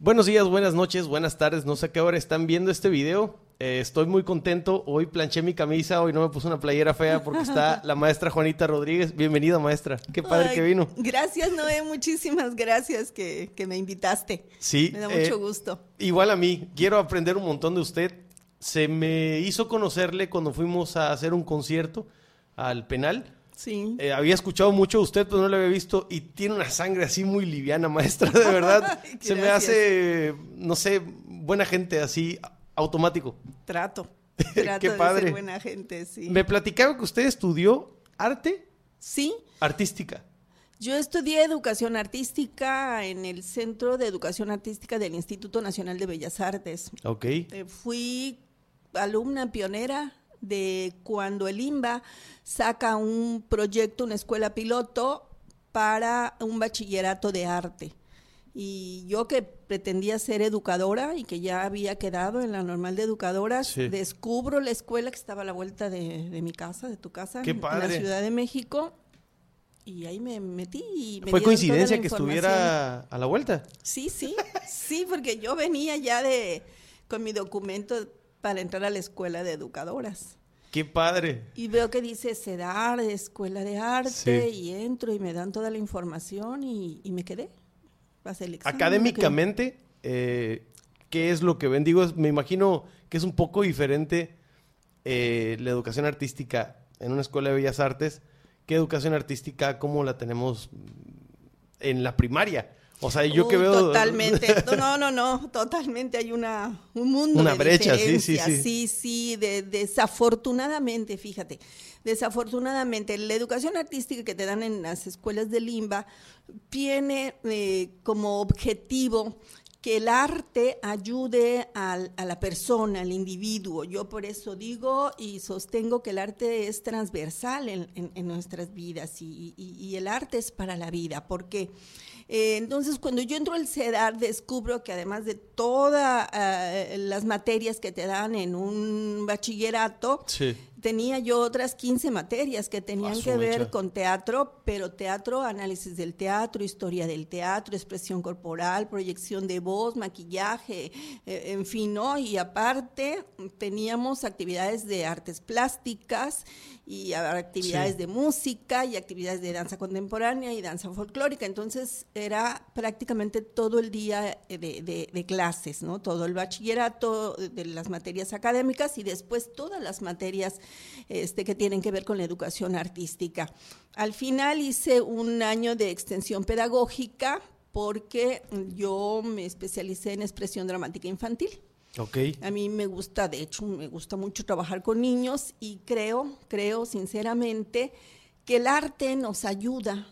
Buenos días, buenas noches, buenas tardes. No sé a qué hora están viendo este video. Eh, estoy muy contento. Hoy planché mi camisa, hoy no me puse una playera fea porque está la maestra Juanita Rodríguez. Bienvenida, maestra. Qué padre Ay, que vino. Gracias, Noé. Muchísimas gracias que, que me invitaste. Sí. Me da eh, mucho gusto. Igual a mí. Quiero aprender un montón de usted. Se me hizo conocerle cuando fuimos a hacer un concierto al penal. Sí. Eh, había escuchado mucho de usted, pero no lo había visto. Y tiene una sangre así muy liviana, maestra, de verdad. Ay, Se me hace, no sé, buena gente así, automático. Trato. Trato Qué de padre. ser buena gente, sí. Me platicaba que usted estudió arte Sí. artística. Yo estudié educación artística en el Centro de Educación Artística del Instituto Nacional de Bellas Artes. Ok. Eh, fui alumna pionera de cuando el IMBA saca un proyecto, una escuela piloto para un bachillerato de arte. Y yo que pretendía ser educadora y que ya había quedado en la normal de educadoras, Sí. descubro la escuela que estaba a la vuelta de, de mi casa, de tu casa, en- la Ciudad de México. Y ahí me metí y me ¿Fue coincidencia que estuviera a la vuelta? Sí, sí, sí, porque yo venía ya de con mi documento para entrar a la escuela de educadoras. Qué padre. Y veo que dice CEDAR, escuela de arte, Sí. y entro y me dan toda la información y, y me quedé. Examen, Académicamente, eh, ¿qué es lo que ven? Digo, me imagino que es un poco diferente eh, la educación artística en una escuela de bellas artes que educación artística como la tenemos en la primaria. O sea, yo que Uy, veo... Totalmente. No, no, no, totalmente hay una, un mundo Una de brecha, sí, sí, sí. Sí, sí, de- desafortunadamente, fíjate, desafortunadamente, la educación artística que te dan en las escuelas de Limba tiene eh, como objetivo que el arte ayude al- a la persona, al individuo. Yo por eso digo y sostengo que el arte es transversal en, en- en nuestras vidas y, y- y el arte es para la vida, porque eh, entonces cuando yo entro al CEDAR descubro que además de todas eh, las materias que te dan en un bachillerato, Sí. Tenía yo otras 15 materias que tenían Ah, que ver con teatro, pero teatro, análisis del teatro, historia del teatro, expresión corporal, proyección de voz, maquillaje, eh, en fin, ¿no? Y aparte teníamos actividades de artes plásticas y actividades Sí. de música y actividades de danza contemporánea y danza folclórica. Entonces era prácticamente todo el día eh, de, de- de clases, ¿no? Todo el bachillerato de las materias académicas y después todas las materias este, que tienen que ver con la educación artística. Al final hice un año de extensión pedagógica porque yo me especialicé en expresión dramática infantil. Ok. A mí me gusta, de hecho, me gusta mucho trabajar con niños y creo, creo sinceramente que el arte nos ayuda.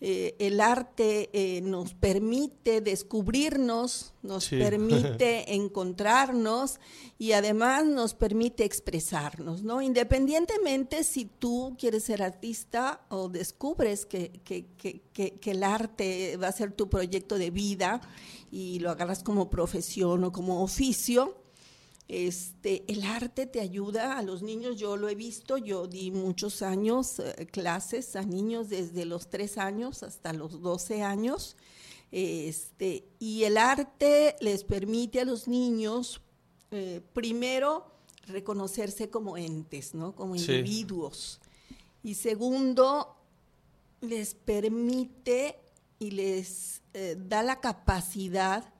Eh, el arte eh, nos permite descubrirnos, nos Sí. permite encontrarnos y además nos permite expresarnos, ¿no? Independientemente si tú quieres ser artista o descubres que, que- que- que- que el arte va a ser tu proyecto de vida y lo agarras como profesión o como oficio, este, el arte te ayuda a los niños, yo lo he visto, yo di muchos años eh, clases a niños desde los 3 años hasta los 12 años, este, y el arte les permite a los niños, eh, primero, reconocerse como entes, ¿no? como Sí. individuos, y segundo, les permite y les eh, da la capacidad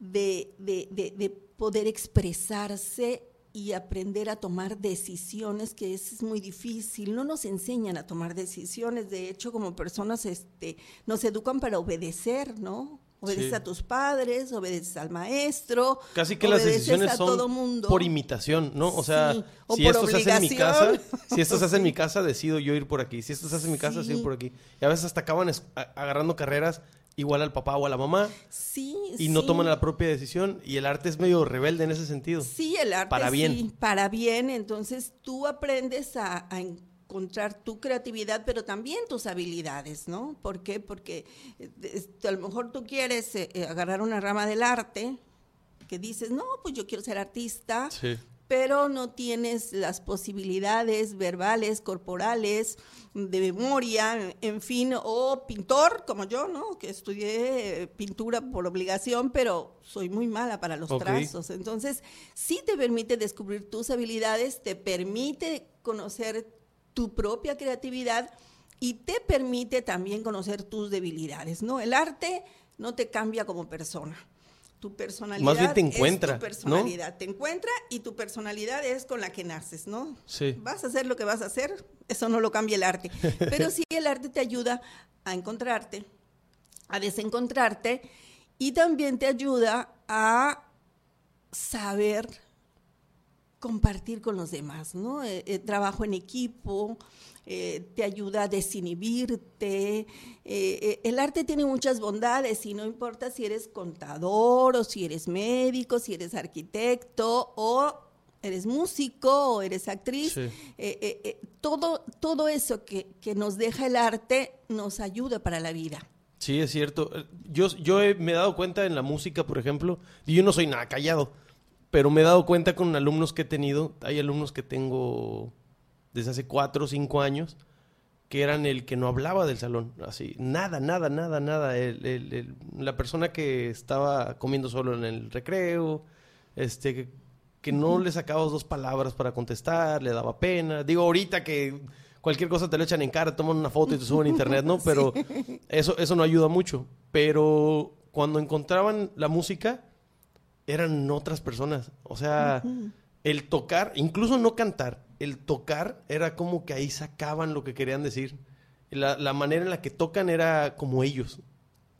de, de- de- de poder expresarse y aprender a tomar decisiones, que es muy difícil. No nos enseñan a tomar decisiones, de hecho, como personas este, nos educan para obedecer, ¿no? Obedeces Sí. a tus padres, obedeces al maestro. Casi que las decisiones a son todo mundo. por imitación, ¿no? O sea, Sí, o si esto se hace en mi casa, si esto se hace en mi casa, decido yo ir por aquí. Si esto se hace en mi casa, decido Sí. ir por aquí. Y a veces hasta acaban agarrando carreras igual al papá o a la mamá Sí, y no sí. toman la propia decisión. Y el arte es medio rebelde en ese sentido. Sí, el arte Para bien. sí, para bien. Entonces tú aprendes a, a encontrar tu creatividad, pero también tus habilidades, ¿no? ¿Por qué? Porque eh, a lo mejor tú quieres eh, eh, agarrar una rama del arte que dices, no, pues yo quiero ser artista, Sí. Pero no tienes las posibilidades verbales, corporales, de memoria, en fin, o pintor como yo, ¿no? Que estudié pintura por obligación, pero soy muy mala para los trazos. Entonces, sí te permite descubrir tus habilidades, te permite conocer tu propia creatividad y te permite también conocer tus debilidades, ¿no? El arte no te cambia como persona tu personalidad Más bien te encuentra, es tu personalidad. Te encuentra y tu personalidad es con la que naces, ¿no? Sí. Vas a hacer lo que vas a hacer, eso no lo cambia el arte. Pero sí el arte te ayuda a encontrarte, a desencontrarte y también te ayuda a saber compartir con los demás, ¿no? Eh, eh, trabajo en equipo, eh, te ayuda a desinhibirte. el arte tiene muchas bondades y no importa si eres contador o si eres médico, si eres arquitecto o eres músico o eres actriz. todo, todo eso que, que, nos deja el arte nos ayuda para la vida. Sí, es cierto. Yo, yo me he dado cuenta en la música, por ejemplo, y yo no soy nada callado pero me he dado cuenta con alumnos que he tenido, hay alumnos que tengo desde hace cuatro o cinco años, que eran el que no hablaba del salón, así, nada, nada, nada, nada. la persona que estaba comiendo solo en el recreo, este, que, no le sacaba dos palabras para contestar, le daba pena. Digo, ahorita que cualquier cosa te lo echan en cara, toman una foto y te suben a internet, ¿no? Pero eso, eso no ayuda mucho. Pero cuando encontraban la música, eran otras personas. O sea, el tocar, incluso no cantar, el tocar era como que ahí sacaban lo que querían decir. La, la manera en la que tocan era como ellos.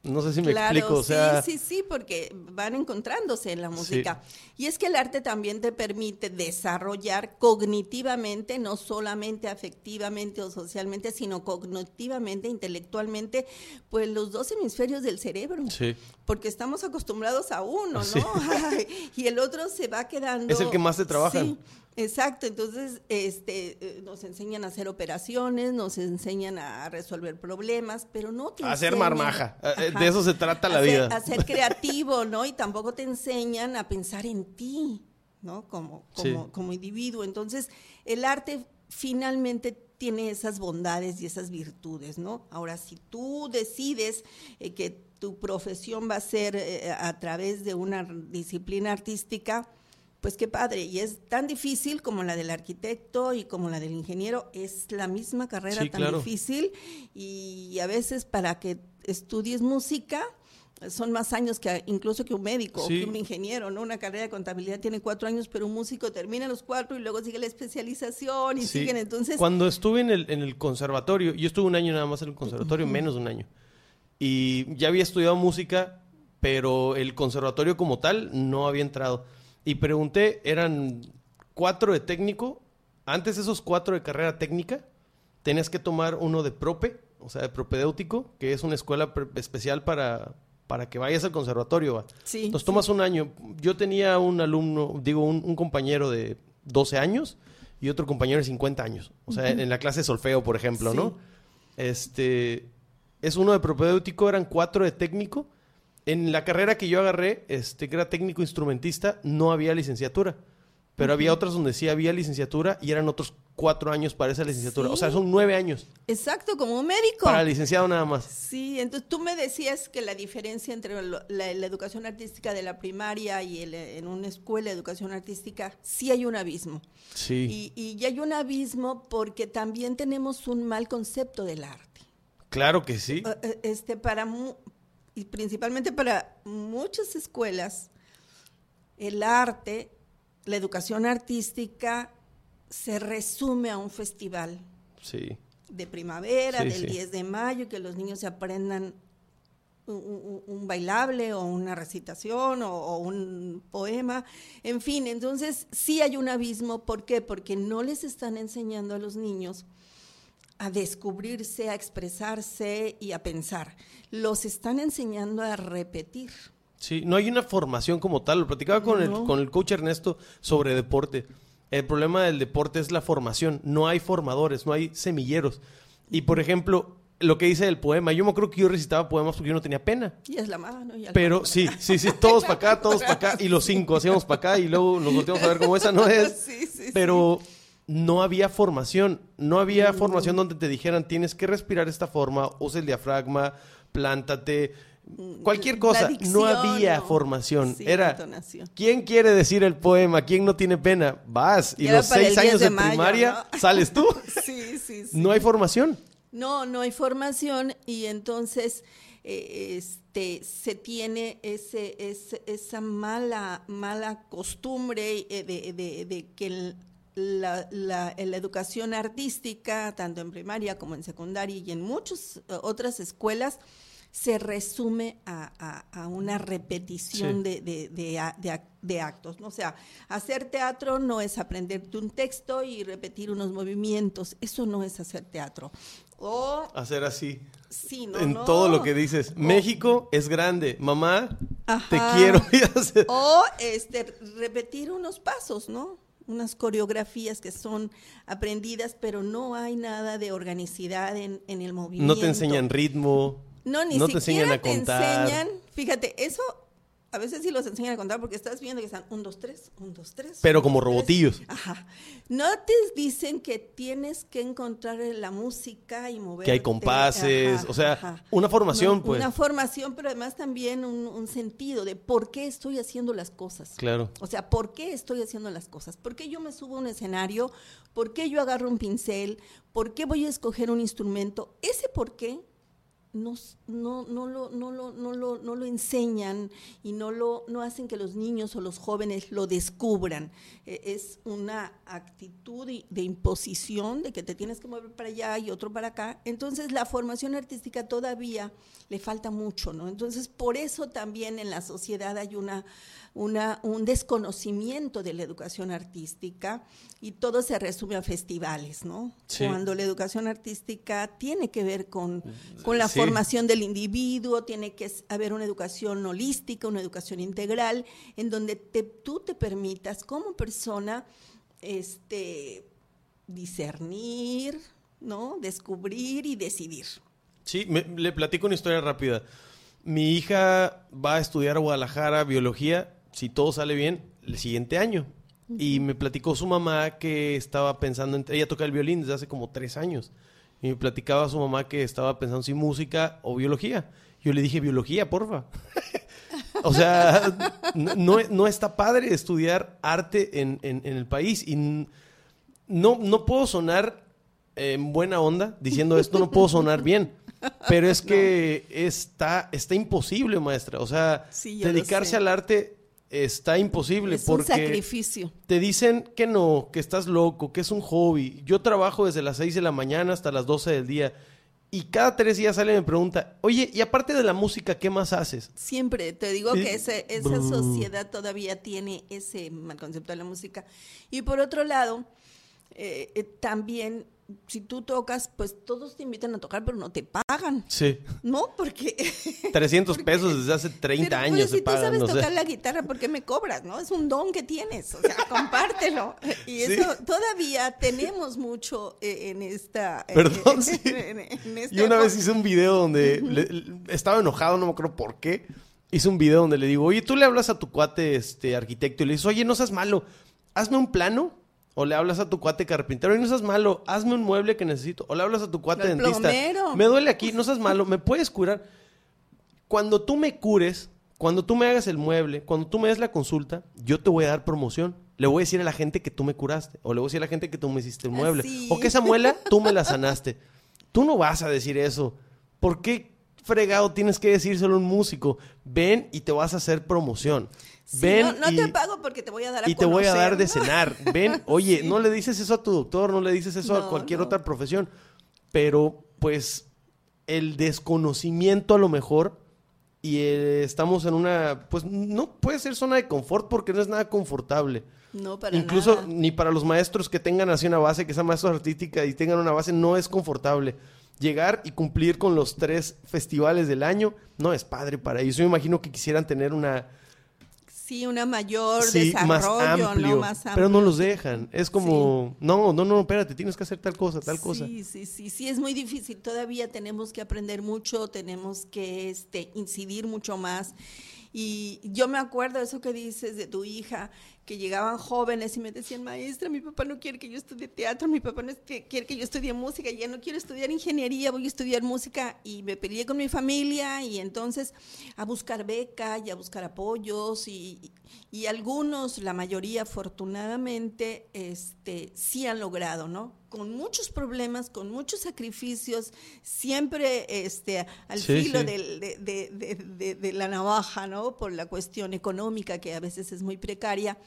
No sé si me explico, o sea... Sí, sí, sí, porque van encontrándose en la música. Y es que el arte también te permite desarrollar cognitivamente, no solamente afectivamente o socialmente, sino cognitivamente, intelectualmente, pues los dos hemisferios del cerebro. Sí. Porque estamos acostumbrados a uno, ¿no? y el otro se va quedando... Es el que más se trabaja. Sí. Exacto, entonces este, eh, nos enseñan a hacer operaciones, nos enseñan a resolver problemas, pero no te a hacer marmaja, eh, eh, de eso se trata la vida. A ser creativo, ¿no? Y tampoco te enseñan a pensar en ti, ¿no? Como, como, como individuo. Entonces, el arte finalmente tiene esas bondades y esas virtudes, ¿no? Ahora, si tú decides que tu profesión va a ser a través de una disciplina artística, pues qué padre. Y es tan difícil como la del arquitecto y como la del ingeniero. Es la misma carrera tan difícil. Y a veces para que estudies música, son más años que incluso que un médico o que un ingeniero, ¿no? Una carrera de contabilidad tiene cuatro años, pero un músico termina los cuatro y luego sigue la especialización y siguen entonces. Cuando estuve en el, en el conservatorio, yo estuve un año nada más en el conservatorio, menos de un año, y ya había estudiado música, pero el conservatorio como tal no había entrado y pregunté, eran cuatro de técnico. Antes esos cuatro de carrera técnica, tenías que tomar uno de prope, o sea, de propedéutico, que es una escuela especial para, para que vayas al conservatorio. Sí. Entonces tomas un año. Yo tenía un alumno, digo, un, compañero de 12 años y otro compañero de 50 años. O sea, en la clase de solfeo, por ejemplo, ¿no? Este, es uno de propedéutico, eran cuatro de técnico en la carrera que yo agarré, este, que era técnico instrumentista, no había licenciatura. Pero había otras donde sí había licenciatura y eran otros cuatro años para esa licenciatura. O sea, son nueve años. Exacto, como un médico. Para licenciado nada más. Sí, entonces tú me decías que la diferencia entre la, educación artística de la primaria y en una escuela de educación artística, sí hay un abismo. Sí. Y, y hay un abismo porque también tenemos un mal concepto del arte. Claro que sí. Eh, eh, este, para, y principalmente para muchas escuelas, el arte, la educación artística se resume a un festival. Sí. De primavera, del 10 de mayo, que los niños se aprendan un, bailable o una recitación o, o, un poema, en fin, entonces sí hay un abismo, ¿por qué? Porque no les están enseñando a los niños a descubrirse, a expresarse y a pensar. Los están enseñando a repetir. Sí, no hay una formación como tal. Lo platicaba con, el, con el coach Ernesto sobre deporte. El problema del deporte es la formación. No hay formadores, no hay semilleros. Y por ejemplo, lo que dice el poema. Yo me acuerdo que yo recitaba poemas porque yo no tenía pena. Y es la mano. Y Pero sí, sí, sí, todos para acá, todos para acá. Y los cinco hacíamos para acá y luego nos volteamos a ver cómo esa no es. Sí, sí, Pero no había formación. No había formación donde te dijeran tienes que respirar esta forma, usa el diafragma, plántate. Cualquier La cosa, dicción, no había ¿no? formación. Sí, Era, entonación. ¿quién quiere decir el poema? ¿Quién no tiene pena? Vas. Y era los seis 10 años de de mayo, primaria, ¿no? sales tú. Sí, sí, sí. No hay formación. No, no hay formación y entonces eh, este, se tiene ese, ese- esa mala, mala costumbre eh, de, de- de que el- la, la- la educación artística, tanto en primaria como en secundaria y en muchas eh, otras escuelas, se resume a, a- a una repetición Sí. de, de- de de ac- de actos. ¿no? O sea, hacer teatro no es aprenderte un texto y repetir unos movimientos. Eso no es hacer teatro. O, Hacer así. sí, no, en no. todo lo que dices. México es grande. Mamá, Ajá. te quiero. O este, repetir unos pasos, ¿no? Unas coreografías que son aprendidas, pero no hay nada de organicidad en, en el movimiento. no te enseñan ritmo. No, ni no te enseñan siquiera a te contar. enseñan. Fíjate, eso a veces sí los enseñan a contar porque estás viendo que están un, dos, tres, un, dos, tres. Pero un, como dos, tres. robotillos. Ajá. No te dicen que tienes que encontrar la música y mover. Que hay compases, o sea, una formación, pues. Una formación, pero además también un, un sentido de por qué estoy haciendo las cosas. Claro. O sea, ¿por qué estoy haciendo las cosas? ¿Por qué yo me subo a un escenario? ¿Por qué yo agarro un pincel? ¿Por qué voy a escoger un instrumento? Ese por qué no, no, no, lo, no, lo, no, lo, no lo enseñan y no, lo, no hacen que los niños o los jóvenes lo descubran. Eh, es una actitud de imposición de que te tienes que mover para allá y otro para acá. Entonces la formación artística todavía le falta mucho, ¿no? Entonces por eso también en la sociedad hay una, una, un desconocimiento de la educación artística y todo se resume a festivales, ¿no? Sí. Cuando la educación artística tiene que ver con, con la Sí. formación del individuo, tiene que haber una educación holística, una educación integral, en donde te- tú te permitas como persona este, discernir, ¿no? Descubrir y decidir. Sí, me- le platico una historia rápida. Mi hija va a estudiar a Guadalajara biología, si todo sale bien, el siguiente año. Y me platicó su mamá que estaba pensando en... Ella toca el violín desde hace como tres años. Y me platicaba a su mamá que estaba pensando si música o biología. Yo le dije, biología, porfa. o sea, no, no, está padre estudiar arte en, en- en el país. Y no, no puedo sonar en buena onda diciendo esto, no puedo sonar bien. Pero es que está, está imposible, maestra. O sea, Sí, dedicarse al arte está imposible Es un porque sacrificio. te dicen que no, que estás loco, que es un hobby. Yo trabajo desde las 6 de la mañana hasta las 12 del día. Y cada tres días sale y me pregunta, oye, y aparte de la música, ¿qué más haces? Siempre te digo que ese- esa sociedad todavía tiene ese mal concepto de la música. Y por otro lado, eh, eh, también, si tú tocas, pues todos te invitan a tocar, pero no te pagan, Sí. ¿no? Porque... 300 pesos desde hace 30 Pero, pues, años si se tú pagan. sabes o sea. tocar la guitarra, ¿por qué me cobras, no? Es un don que tienes, o sea, compártelo. Y Sí. eso todavía tenemos mucho eh, en esta... eh, Perdón, sí. en- en esta Y una vez hice un video donde le- le- estaba enojado, no me acuerdo por qué. Hice un video donde le digo, oye, tú le hablas a tu cuate este arquitecto y le dices, oye, no seas malo, hazme un plano. O le hablas a tu cuate carpintero y no seas malo, hazme un mueble que necesito. O le hablas a tu cuate dentista. plomero. Me duele aquí, no seas malo, me puedes curar. Cuando tú me cures, cuando tú me hagas el mueble, cuando tú me des la consulta, yo te voy a dar promoción. Le voy a decir a la gente que tú me curaste. O le voy a decir a la gente que tú me hiciste el mueble. Así. O que esa muela tú me la sanaste. Tú no vas a decir eso. ¿Por qué fregado tienes que decírselo a un músico? Ven y te vas a hacer promoción. Sí, Ven no, no y, te pago porque te voy a dar a y te voy a dar de cenar. Ven, oye, Sí. no le dices eso a tu doctor, no le dices eso a cualquier otra profesión. Pero, pues, el desconocimiento a lo mejor y eh, estamos en una, pues, no puede ser zona de confort porque no es nada confortable. No, para Incluso nada. ni para los maestros que tengan así una base, que sean maestros artística y tengan una base, no es confortable. Llegar y cumplir con los tres festivales del año no es padre para ellos. Yo me imagino que quisieran tener una Sí, una mayor desarrollo, ¿no? Más amplio. Pero no los dejan. Es como, no, no, no, espérate, tienes que hacer tal cosa, tal cosa. Sí, sí, sí, sí, es muy difícil. Todavía tenemos que aprender mucho, tenemos que este, incidir mucho más. Y yo me acuerdo eso que dices de tu hija, que llegaban jóvenes y me decían, maestra, mi papá no quiere que yo estudie teatro, mi papá no quiere que yo estudie música, ya no quiero estudiar ingeniería, voy a estudiar música. Y me peleé con mi familia y entonces a buscar beca y a buscar apoyos y, y algunos, la mayoría afortunadamente, este, sí han logrado, ¿no? Con muchos problemas, con muchos sacrificios, siempre este, al filo de, de, de, la navaja, ¿no? Por la cuestión económica que a veces es muy precaria,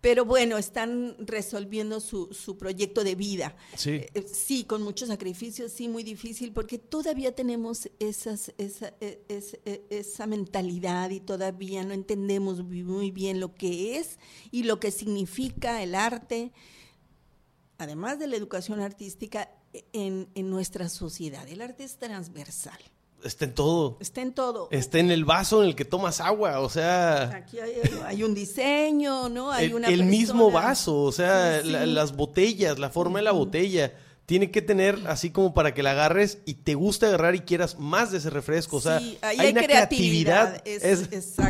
pero bueno, están resolviendo su, su proyecto de vida. Sí. Eh, sí, con muchos sacrificios, sí, muy difícil, porque todavía tenemos esas, esa, e, e, esa mentalidad y todavía no entendemos muy bien lo que es y lo que significa el arte, además de la educación artística, en, en nuestra sociedad. El arte es transversal. Está en todo. Está en todo. Está en el vaso en el que tomas agua, o sea... Aquí hay, un diseño, ¿no? Hay el, una el mismo vaso, o sea, las botellas, la forma de la botella. Tiene que tener así como para que la agarres y te guste agarrar y quieras más de ese refresco. O sea, hay, una creatividad.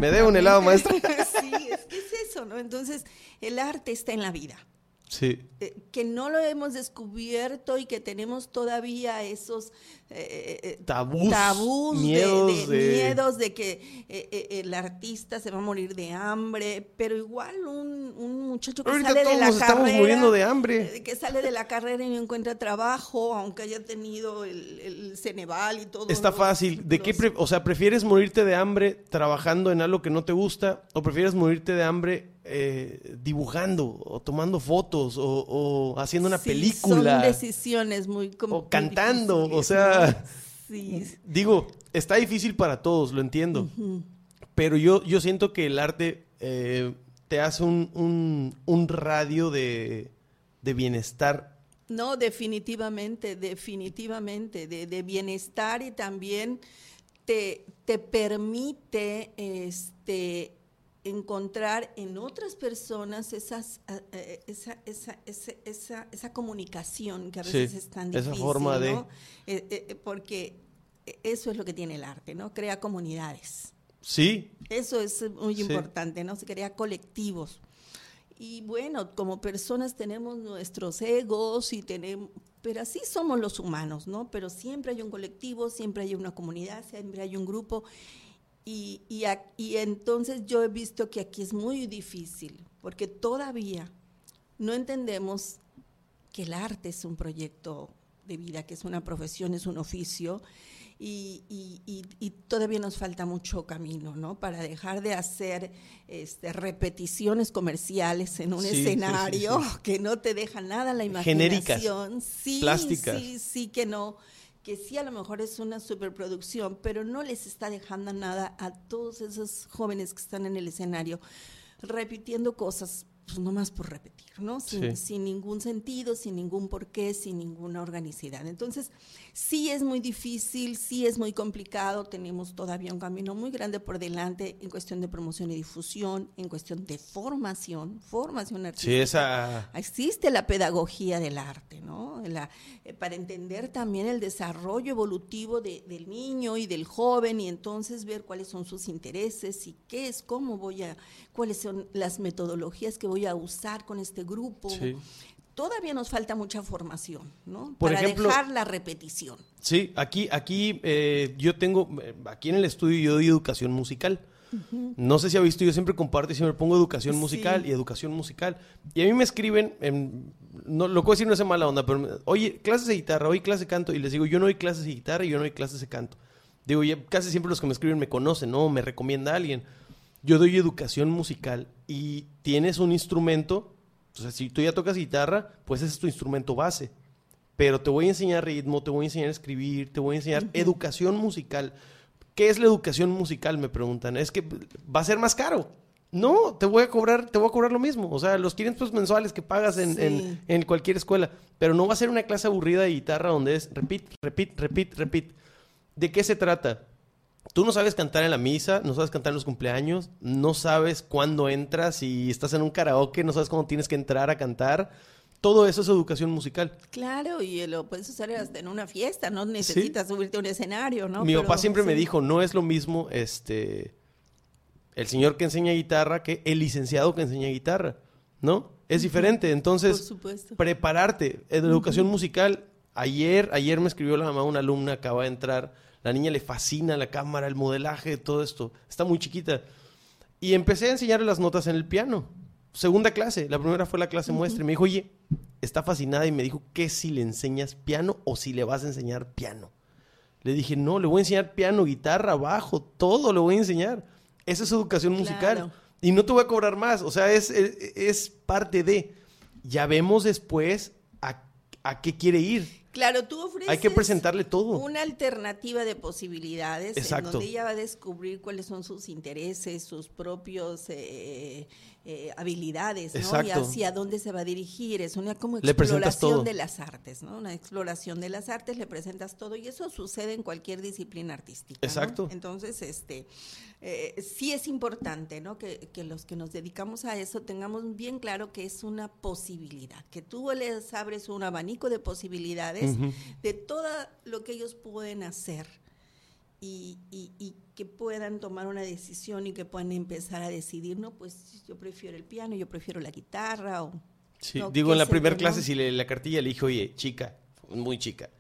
me debo un helado, maestra. sí, es eso, ¿no? Entonces, el arte está en la vida. Sí. Eh, que no lo hemos descubierto y que tenemos todavía esos eh, eh, tabús, tabús miedos, de, miedos de que el artista se va a morir de hambre, pero igual un, un muchacho que sale de la carrera, muriendo de hambre. que sale de la carrera y no encuentra trabajo, aunque haya tenido el, el Ceneval y todo. Está fácil. ¿De qué, o sea, prefieres morirte de hambre trabajando en algo que no te gusta o prefieres morirte de hambre eh, dibujando o tomando fotos o, haciendo una película. Son decisiones muy O cantando, o sea, digo, está difícil para todos, lo entiendo. Pero yo, yo siento que el arte eh, te hace un, un, radio de, de, bienestar. No, definitivamente, definitivamente, de, de bienestar y también te, te permite este, encontrar en otras personas esas, eh, esa, esa, esa, esa, comunicación que a veces es tan difícil. Esa forma de... Eh, eh, porque eso es lo que tiene el arte, ¿no? Crea comunidades. Sí. Eso es muy importante, ¿no? Se crea colectivos. Y bueno, como personas tenemos nuestros egos y tenemos, pero así somos los humanos, ¿no? Pero siempre hay un colectivo, siempre hay una comunidad, siempre hay un grupo y, y, entonces yo he visto que aquí es muy difícil, porque todavía no entendemos que el arte es un proyecto de vida, que es una profesión, es un oficio, y, y, todavía nos falta mucho camino, ¿no? Para dejar de hacer este, repeticiones comerciales en un escenario que no te deja nada la imaginación. sí, plásticas. Sí, sí, que no que sí a lo mejor es una superproducción, pero no les está dejando nada a todos esos jóvenes que están en el escenario repitiendo cosas pues nomás por repetir, ¿no? Sin, ningún sentido, sin ningún porqué, sin ninguna organicidad. Entonces, sí es muy difícil, sí es muy complicado, tenemos todavía un camino muy grande por delante en cuestión de promoción y difusión, en cuestión de formación, formación artística. Sí, esa... Existe la pedagogía del arte, ¿no? Eh, para entender también el desarrollo evolutivo del niño y del joven y entonces ver cuáles son sus intereses y qué es, cómo voy a, cuáles son las metodologías que voy a usar con este grupo. Todavía nos falta mucha formación, ¿no? Por Para ejemplo, dejar la repetición. Sí, aquí, aquí eh, yo tengo, eh, aquí en el estudio yo doy educación musical. No sé si ha visto, yo siempre comparto y siempre pongo educación musical y educación musical. Y a mí me escriben, no, lo que decir no es mala onda, pero oye, clases de guitarra, oye, clase de canto. Y les digo, yo no doy clases de guitarra y yo no doy clases de canto. Digo, casi siempre los que me escriben me conocen, ¿no? Me recomienda a alguien yo doy educación musical y tienes un instrumento, o sea, si tú ya tocas guitarra, pues ese es tu instrumento base. Pero te voy a enseñar ritmo, te voy a enseñar a escribir, te voy a enseñar educación musical. ¿Qué es la educación musical? Me preguntan. Es que va a ser más caro. No, te voy a cobrar, te voy a cobrar lo mismo. O sea, los 500 mensuales que pagas en, en, cualquier escuela. Pero no va a ser una clase aburrida de guitarra donde es repeat, repeat, repeat, repeat. ¿De qué se trata? Tú no sabes cantar en la misa, no sabes cantar en los cumpleaños, no sabes cuándo entras y estás en un karaoke, no sabes cuándo tienes que entrar a cantar. Todo eso es educación musical. Claro, y lo puedes usar hasta en una fiesta, no necesitas subirte a un escenario, ¿no? Mi papá siempre me dijo, no es lo mismo este el señor que enseña guitarra que el licenciado que enseña guitarra, ¿no? Es diferente, entonces prepararte, en educación musical. Ayer, ayer me escribió la mamá una alumna acaba de entrar, la niña le fascina la cámara, el modelaje, todo esto, está muy chiquita. Y empecé a enseñarle las notas en el piano. Segunda clase, la primera fue la clase muestra y me dijo, "Oye, está fascinada y me dijo que si le enseñas piano o si le vas a enseñar piano." Le dije, "No, le voy a enseñar piano, guitarra, bajo, todo le voy a enseñar." Esa es educación musical. Y no te voy a cobrar más. O sea, es, es, parte de. Ya vemos después a, a, qué quiere ir. Claro, tú ofreces. Hay que presentarle todo. Una alternativa de posibilidades. Exacto. En donde ella va a descubrir cuáles son sus intereses, sus propios. Eh, eh, habilidades, ¿no? Y hacia dónde se va a dirigir. Es una como exploración de las artes, ¿no? Una exploración de las artes, le presentas todo y eso sucede en cualquier disciplina artística. Exacto. Entonces, este, eh, sí es importante, ¿no? Que, los que nos dedicamos a eso tengamos bien claro que es una posibilidad, que tú les abres un abanico de posibilidades de todo lo que ellos pueden hacer y, y, que puedan tomar una decisión y que puedan empezar a decidir, no, pues yo prefiero el piano, yo prefiero la guitarra o... Sí, digo, en la primera clase, si le, la cartilla le dije, oye, chica, muy chica,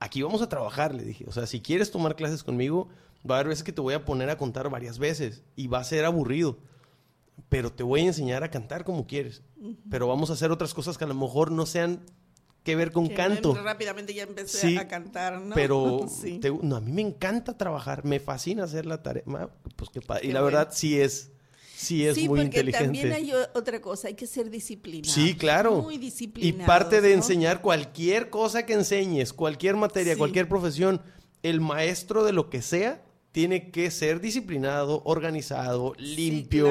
aquí vamos a trabajar, le dije, o sea, si quieres tomar clases conmigo, va a haber veces que te voy a poner a contar varias veces y va a ser aburrido, pero te voy a enseñar a cantar como quieres, pero vamos a hacer otras cosas que a lo mejor no sean que ver con canto. rápidamente ya empecé a cantar, ¿no? Pero no, a mí me encanta trabajar, me fascina hacer la tarea. Pues y la verdad sí es sí es muy inteligente. También hay otra cosa, hay que ser disciplinado. Sí, claro. Muy disciplinado. Y parte de enseñar cualquier cosa que enseñes, cualquier materia, cualquier profesión, el maestro de lo que sea tiene que ser disciplinado, organizado, limpio,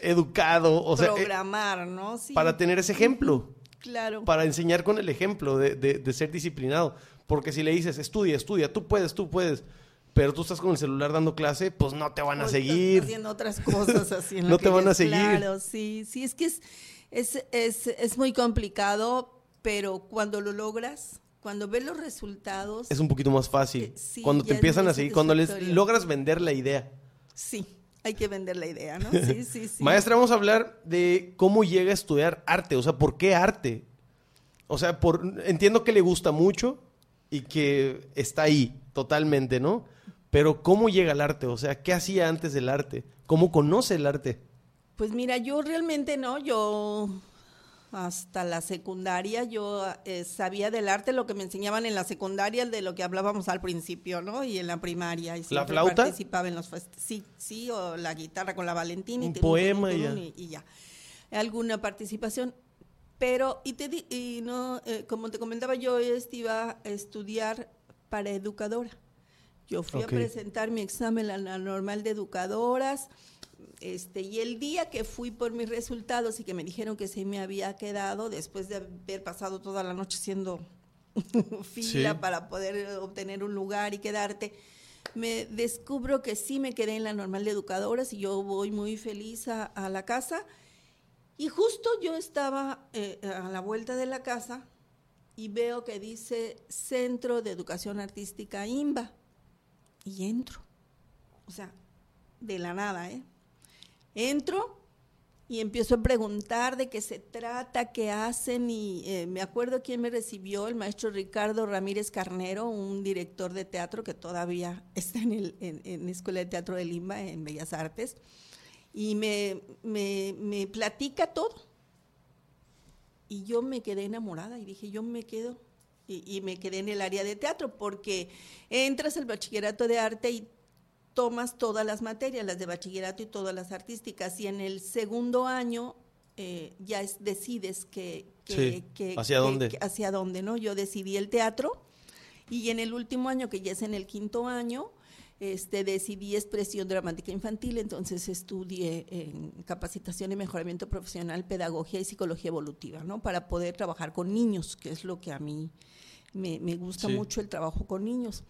educado, o sea, eh, programar, ¿no? Para tener ese ejemplo. Claro. Para enseñar con el ejemplo de, ser disciplinado. Porque si le dices, estudia, estudia, tú puedes, tú puedes, pero tú estás con el celular dando clase, pues no te van a seguir. Haciendo otras cosas así. no te van a seguir. Claro, sí, sí, es que es, es, es, es muy complicado, pero cuando lo logras, cuando ves los resultados... Es un poquito más fácil. Eh, cuando te empiezan a seguir, cuando les logras vender la idea. Sí, hay que vender la idea, ¿no? Sí, sí, sí. Maestra, vamos a hablar de cómo llega a estudiar arte, o sea, ¿por qué arte? O sea, por, entiendo que le gusta mucho y que está ahí totalmente, ¿no? Pero ¿cómo llega al arte? O sea, ¿qué hacía antes del arte? ¿Cómo conoce el arte? Pues mira, yo realmente no, yo hasta la secundaria yo eh, sabía del arte lo que me enseñaban en la secundaria, de lo que hablábamos al principio, ¿no? Y en la primaria. Y ¿La flauta? Participaba en los sí, sí, o la guitarra con la Valentina. Un y poema y, ya. Y, ya. Alguna participación. Pero, y, te y no, eh, como te comentaba, yo iba a estudiar para educadora. Yo fui a presentar mi examen a la normal de educadoras este, y el día que fui por mis resultados y que me dijeron que se me había quedado, después de haber pasado toda la noche haciendo fila para poder obtener un lugar y quedarte, me descubro que sí me quedé en la normal de educadoras y yo voy muy feliz a, la casa. Y justo yo estaba eh, a la vuelta de la casa y veo que dice Centro de Educación Artística IMBA. Y entro. O sea, de la nada, ¿eh? Entro y empiezo a preguntar de qué se trata, qué hacen y eh, me acuerdo quién me recibió, el maestro Ricardo Ramírez Carnero, un director de teatro que todavía está en, el, en, la Escuela de Teatro de Lima, en Bellas Artes, y me, me, platica todo. Y yo me quedé enamorada y dije, yo me quedo y, y, me quedé en el área de teatro porque entras al bachillerato de arte y tomas todas las materias, las de bachillerato y todas las artísticas, y en el segundo año eh, ya decides que, hacia dónde. hacia dónde, ¿no? Yo decidí el teatro y en el último año, que ya es en el quinto año, este, decidí expresión dramática infantil, entonces estudié en capacitación y mejoramiento profesional, pedagogía y psicología evolutiva, ¿no? Para poder trabajar con niños, que es lo que a mí me, gusta mucho el trabajo con niños.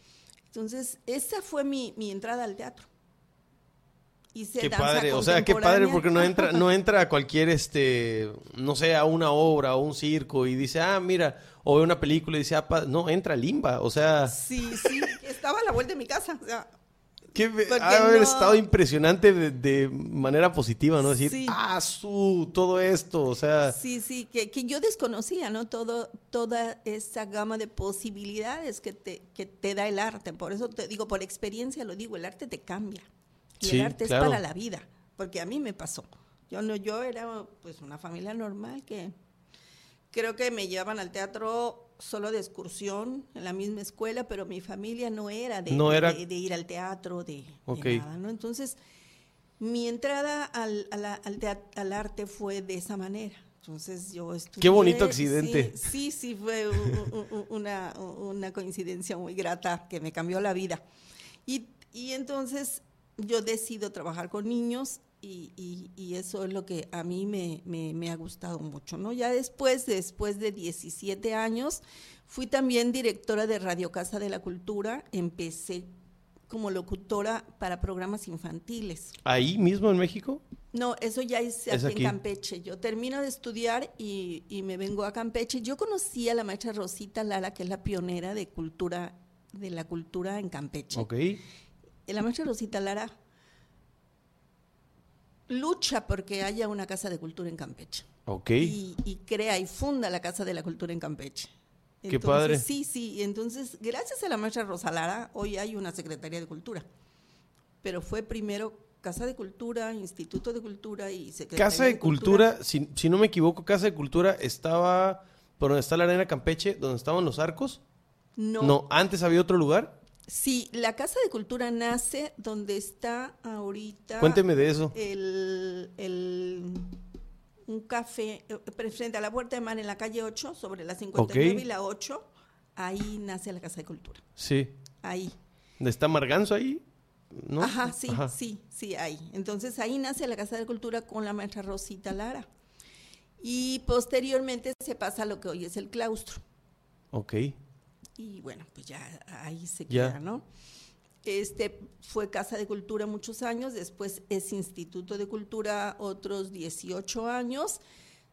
Entonces, esa fue mi, mi entrada al teatro. Hice qué padre, o sea, qué padre porque no entra, no entra a cualquier, este, no sé, a una obra o un circo y dice, ah, mira, o ve una película y dice, ah, no, entra Limba, o sea. Sí, sí, estaba a la vuelta de mi casa, o sea, que ha haber estado impresionante de, manera positiva, ¿no? Decir, ah, su, todo esto, o sea. Sí, sí, que, yo desconocía, ¿no? Todo, toda esa gama de posibilidades que te, que te da el arte. Por eso te digo, por experiencia lo digo, el arte te cambia. Y el arte es para la vida, porque a mí me pasó. Yo no, yo era pues una familia normal que creo que me llevaban al teatro solo de excursión en la misma escuela, pero mi familia no era de, de, ir al teatro, de, nada, ¿no? Entonces, mi entrada al, al, arte fue de esa manera. Entonces yo estudié. Qué bonito accidente. Sí, sí, fue una, una, coincidencia muy grata que me cambió la vida. Y, y entonces yo decido trabajar con niños y, eso es lo que a mí me, ha gustado mucho, ¿no? Ya después, después de 17 años, fui también directora de Radio Casa de la Cultura, empecé como locutora para programas infantiles. ¿Ahí mismo en México? No, eso ya es, aquí, en Campeche. Yo termino de estudiar y, y, me vengo a Campeche. Yo conocí a la maestra Rosita Lara, que es la pionera de cultura, de la cultura en Campeche. Ok. La maestra Rosita Lara lucha porque haya una casa de cultura en Campeche. Ok. Y, crea y funda la Casa de la Cultura en Campeche. Qué padre. Sí, sí. Entonces, gracias a la maestra Rosalara, hoy hay una Secretaría de Cultura. Pero fue primero Casa de Cultura, Instituto de Cultura y Secretaría Casa de, Cultura, Si, si, no me equivoco, Casa de Cultura estaba por donde está la Arena Campeche, donde estaban los arcos. No. No, antes había otro lugar. Sí, la Casa de Cultura nace donde está ahorita. Cuénteme de eso. El, un café eh, frente a la Puerta de Mar en la calle 8, sobre la 59 y la 8. Ahí nace la Casa de Cultura. Sí. Ahí. ¿Dónde está Marganzo ahí? ¿No? Ajá, sí, sí, sí, ahí. Entonces ahí nace la Casa de Cultura con la maestra Rosita Lara. Y posteriormente se pasa a lo que hoy es el claustro. Ok y bueno, pues ya ahí se queda, ¿no? Este fue Casa de Cultura muchos años, después es Instituto de Cultura otros 18 años,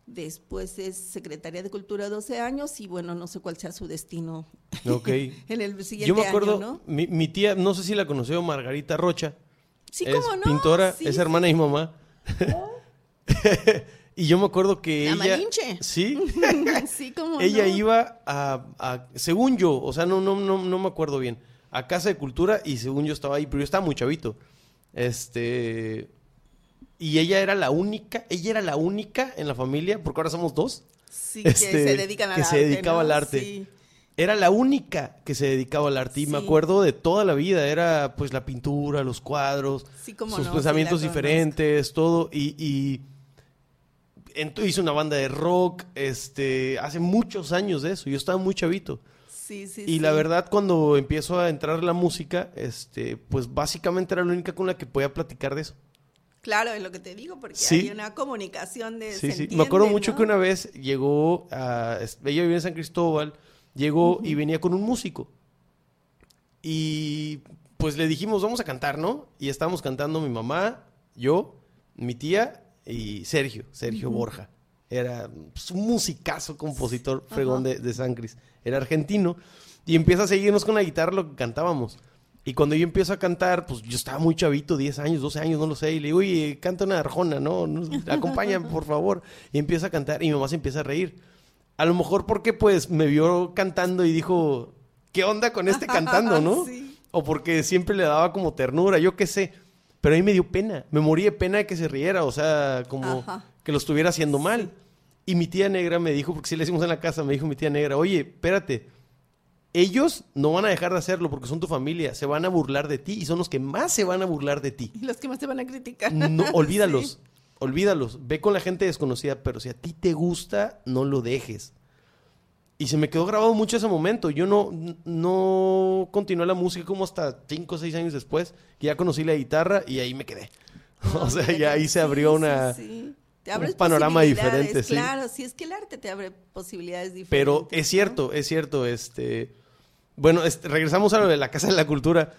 después es Secretaría de Cultura 12 años y bueno, no sé cuál sea su destino en el siguiente Yo me acuerdo, ¿no? mi, tía, no sé si la conoció, Margarita Rocha. Sí, es no? pintora, es hermana y mamá. Y yo me acuerdo que la ella. Malinche. Sí. sí, como. ella iba a, Según yo, o sea, no, no, no, no me acuerdo bien. A Casa de Cultura y según yo estaba ahí, pero yo estaba muy chavito. Este. Y ella era la única, ella era la única en la familia, porque ahora somos dos. Sí, que este, se dedican al que se dedicaba al arte. Era la única que se dedicaba al arte. Y me acuerdo de toda la vida. Era pues la pintura, los cuadros, sus pensamientos diferentes, todo. y hizo una banda de rock, este, hace muchos años de eso, yo estaba muy chavito. Sí, sí, y la verdad, cuando empiezo a entrar la música, este, pues básicamente era la única con la que podía platicar de eso. Claro, es lo que te digo, porque hay una comunicación de... Sí, sí, me acuerdo mucho que una vez llegó, a, ella vivía en San Cristóbal, llegó y venía con un músico. Y pues le dijimos, vamos a cantar, ¿no? Y estábamos cantando mi mamá, yo, mi tía y Sergio, Sergio Borja. Era pues, un musicazo, compositor fregón de, San Cris. Era argentino. Y empieza a seguirnos con la guitarra lo que cantábamos. Y cuando yo empiezo a cantar, pues yo estaba muy chavito, 10 años, 12 años, no lo sé. Y le digo, oye, canta una arjona, ¿no? Acompáñame, por favor. Y empieza a cantar y mi mamá se empieza a reír. A lo mejor porque pues me vio cantando y dijo, ¿qué onda con este cantando, no? O porque siempre le daba como ternura, yo qué sé. Pero a mí me dio pena, me morí de pena de que se riera, o sea, como que lo estuviera haciendo mal. Y mi tía negra me dijo, porque si le hicimos en la casa, me dijo mi tía negra, oye, espérate, ellos no van a dejar de hacerlo porque son tu familia, se van a burlar de ti y son los que más se van a burlar de ti. Y los que más te van a criticar. No, olvídalos, olvídalos, ve con la gente desconocida, pero si a ti te gusta, no lo dejes. Y se me quedó grabado mucho ese momento. Yo no, no continué la música como hasta cinco o seis años después, que ya conocí la guitarra y ahí me quedé. o sea, ya ahí se abrió una, un panorama diferente. Claro, sí, es que el arte te abre posibilidades diferentes. Pero es cierto, es cierto, este... Bueno, este, regresamos a lo de la Casa de la Cultura.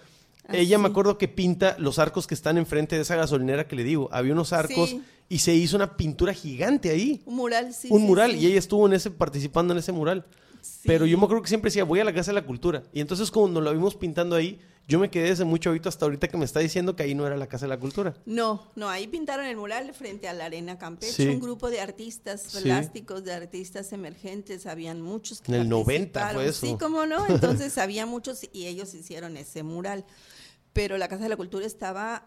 Ah, Ella me acuerdo que pinta los arcos que están enfrente de esa gasolinera que le digo. Había unos arcos Sí. Y se hizo una pintura gigante ahí. Un mural, sí. un sí, mural sí. y ella estuvo en ese participando en ese mural. Sí. Pero yo me acuerdo que siempre decía, voy a la Casa de la Cultura. Y entonces cuando lo vimos pintando ahí, yo me quedé desde mucho ahorita hasta ahorita que me está diciendo que ahí no era la Casa de la Cultura. No, no, ahí pintaron el mural frente a la Arena Campeche, Sí. un grupo de artistas Sí. plásticos, de artistas emergentes, habían muchos que En el 90 participaron. fue eso. Sí, cómo no, entonces había muchos y ellos hicieron ese mural. Pero la Casa de la Cultura estaba,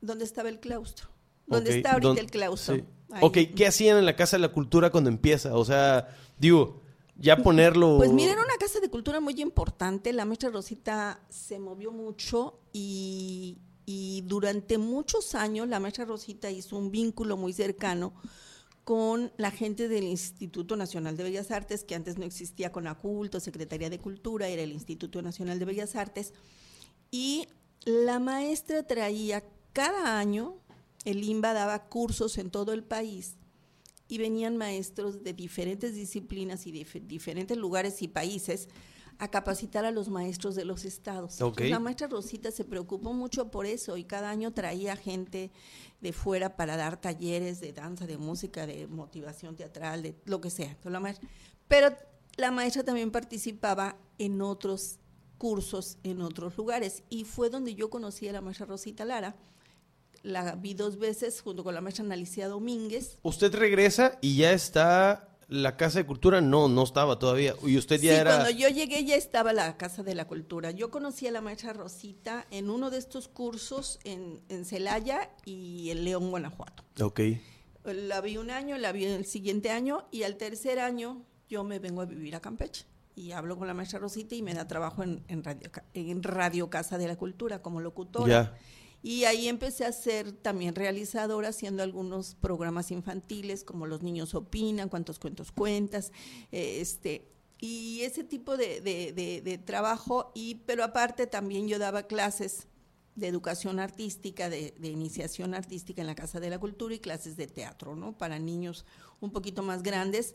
¿dónde estaba el claustro? ¿Dónde Ok, está ahorita ¿dónde- el claustro? sí. Ok, ¿qué hacían en la Casa de la Cultura cuando empieza? O sea, digo, ya ponerlo... Pues miren, una casa de cultura muy importante. La maestra Rosita se movió mucho y, y durante muchos años la maestra Rosita hizo un vínculo muy cercano con la gente del Instituto Nacional de Bellas Artes, que antes no existía con Aculto, Secretaría de Cultura, era el Instituto Nacional de Bellas Artes. Y la maestra traía cada año, el IMBA daba cursos en todo el país y venían maestros de diferentes disciplinas y de dif- diferentes lugares y países a capacitar a los maestros de los estados. La maestra Rosita se preocupó mucho por eso y cada año traía gente de fuera para dar talleres de danza, de música, de motivación teatral, de lo que sea. Entonces, la maestra- pero la maestra también participaba en otros cursos en otros lugares y fue donde yo conocí a la maestra Rosita Lara. La vi dos veces junto con la maestra Analicia Domínguez Usted regresa y ya está la Casa de Cultura. No, no estaba todavía. Y usted ya sí, era... cuando yo llegué ya estaba la Casa de la Cultura. Yo conocí a la maestra Rosita en uno de estos cursos en, en Celaya y en León, Guanajuato. Ok. La vi un año, la vi el siguiente año y al tercer año yo me vengo a vivir a Campeche. Y hablo con la maestra Rosita y me da trabajo en, en radio, en radio Casa de la Cultura como locutora. Ya. Y ahí empecé a ser también realizadora, haciendo algunos programas infantiles, como Los niños opinan, cuántos cuentos cuentas, eh, este, y ese tipo de, de- trabajo. Y, pero aparte también yo daba clases de educación artística, de, de iniciación artística en la Casa de la Cultura y clases de teatro, ¿no? Para niños un poquito más grandes.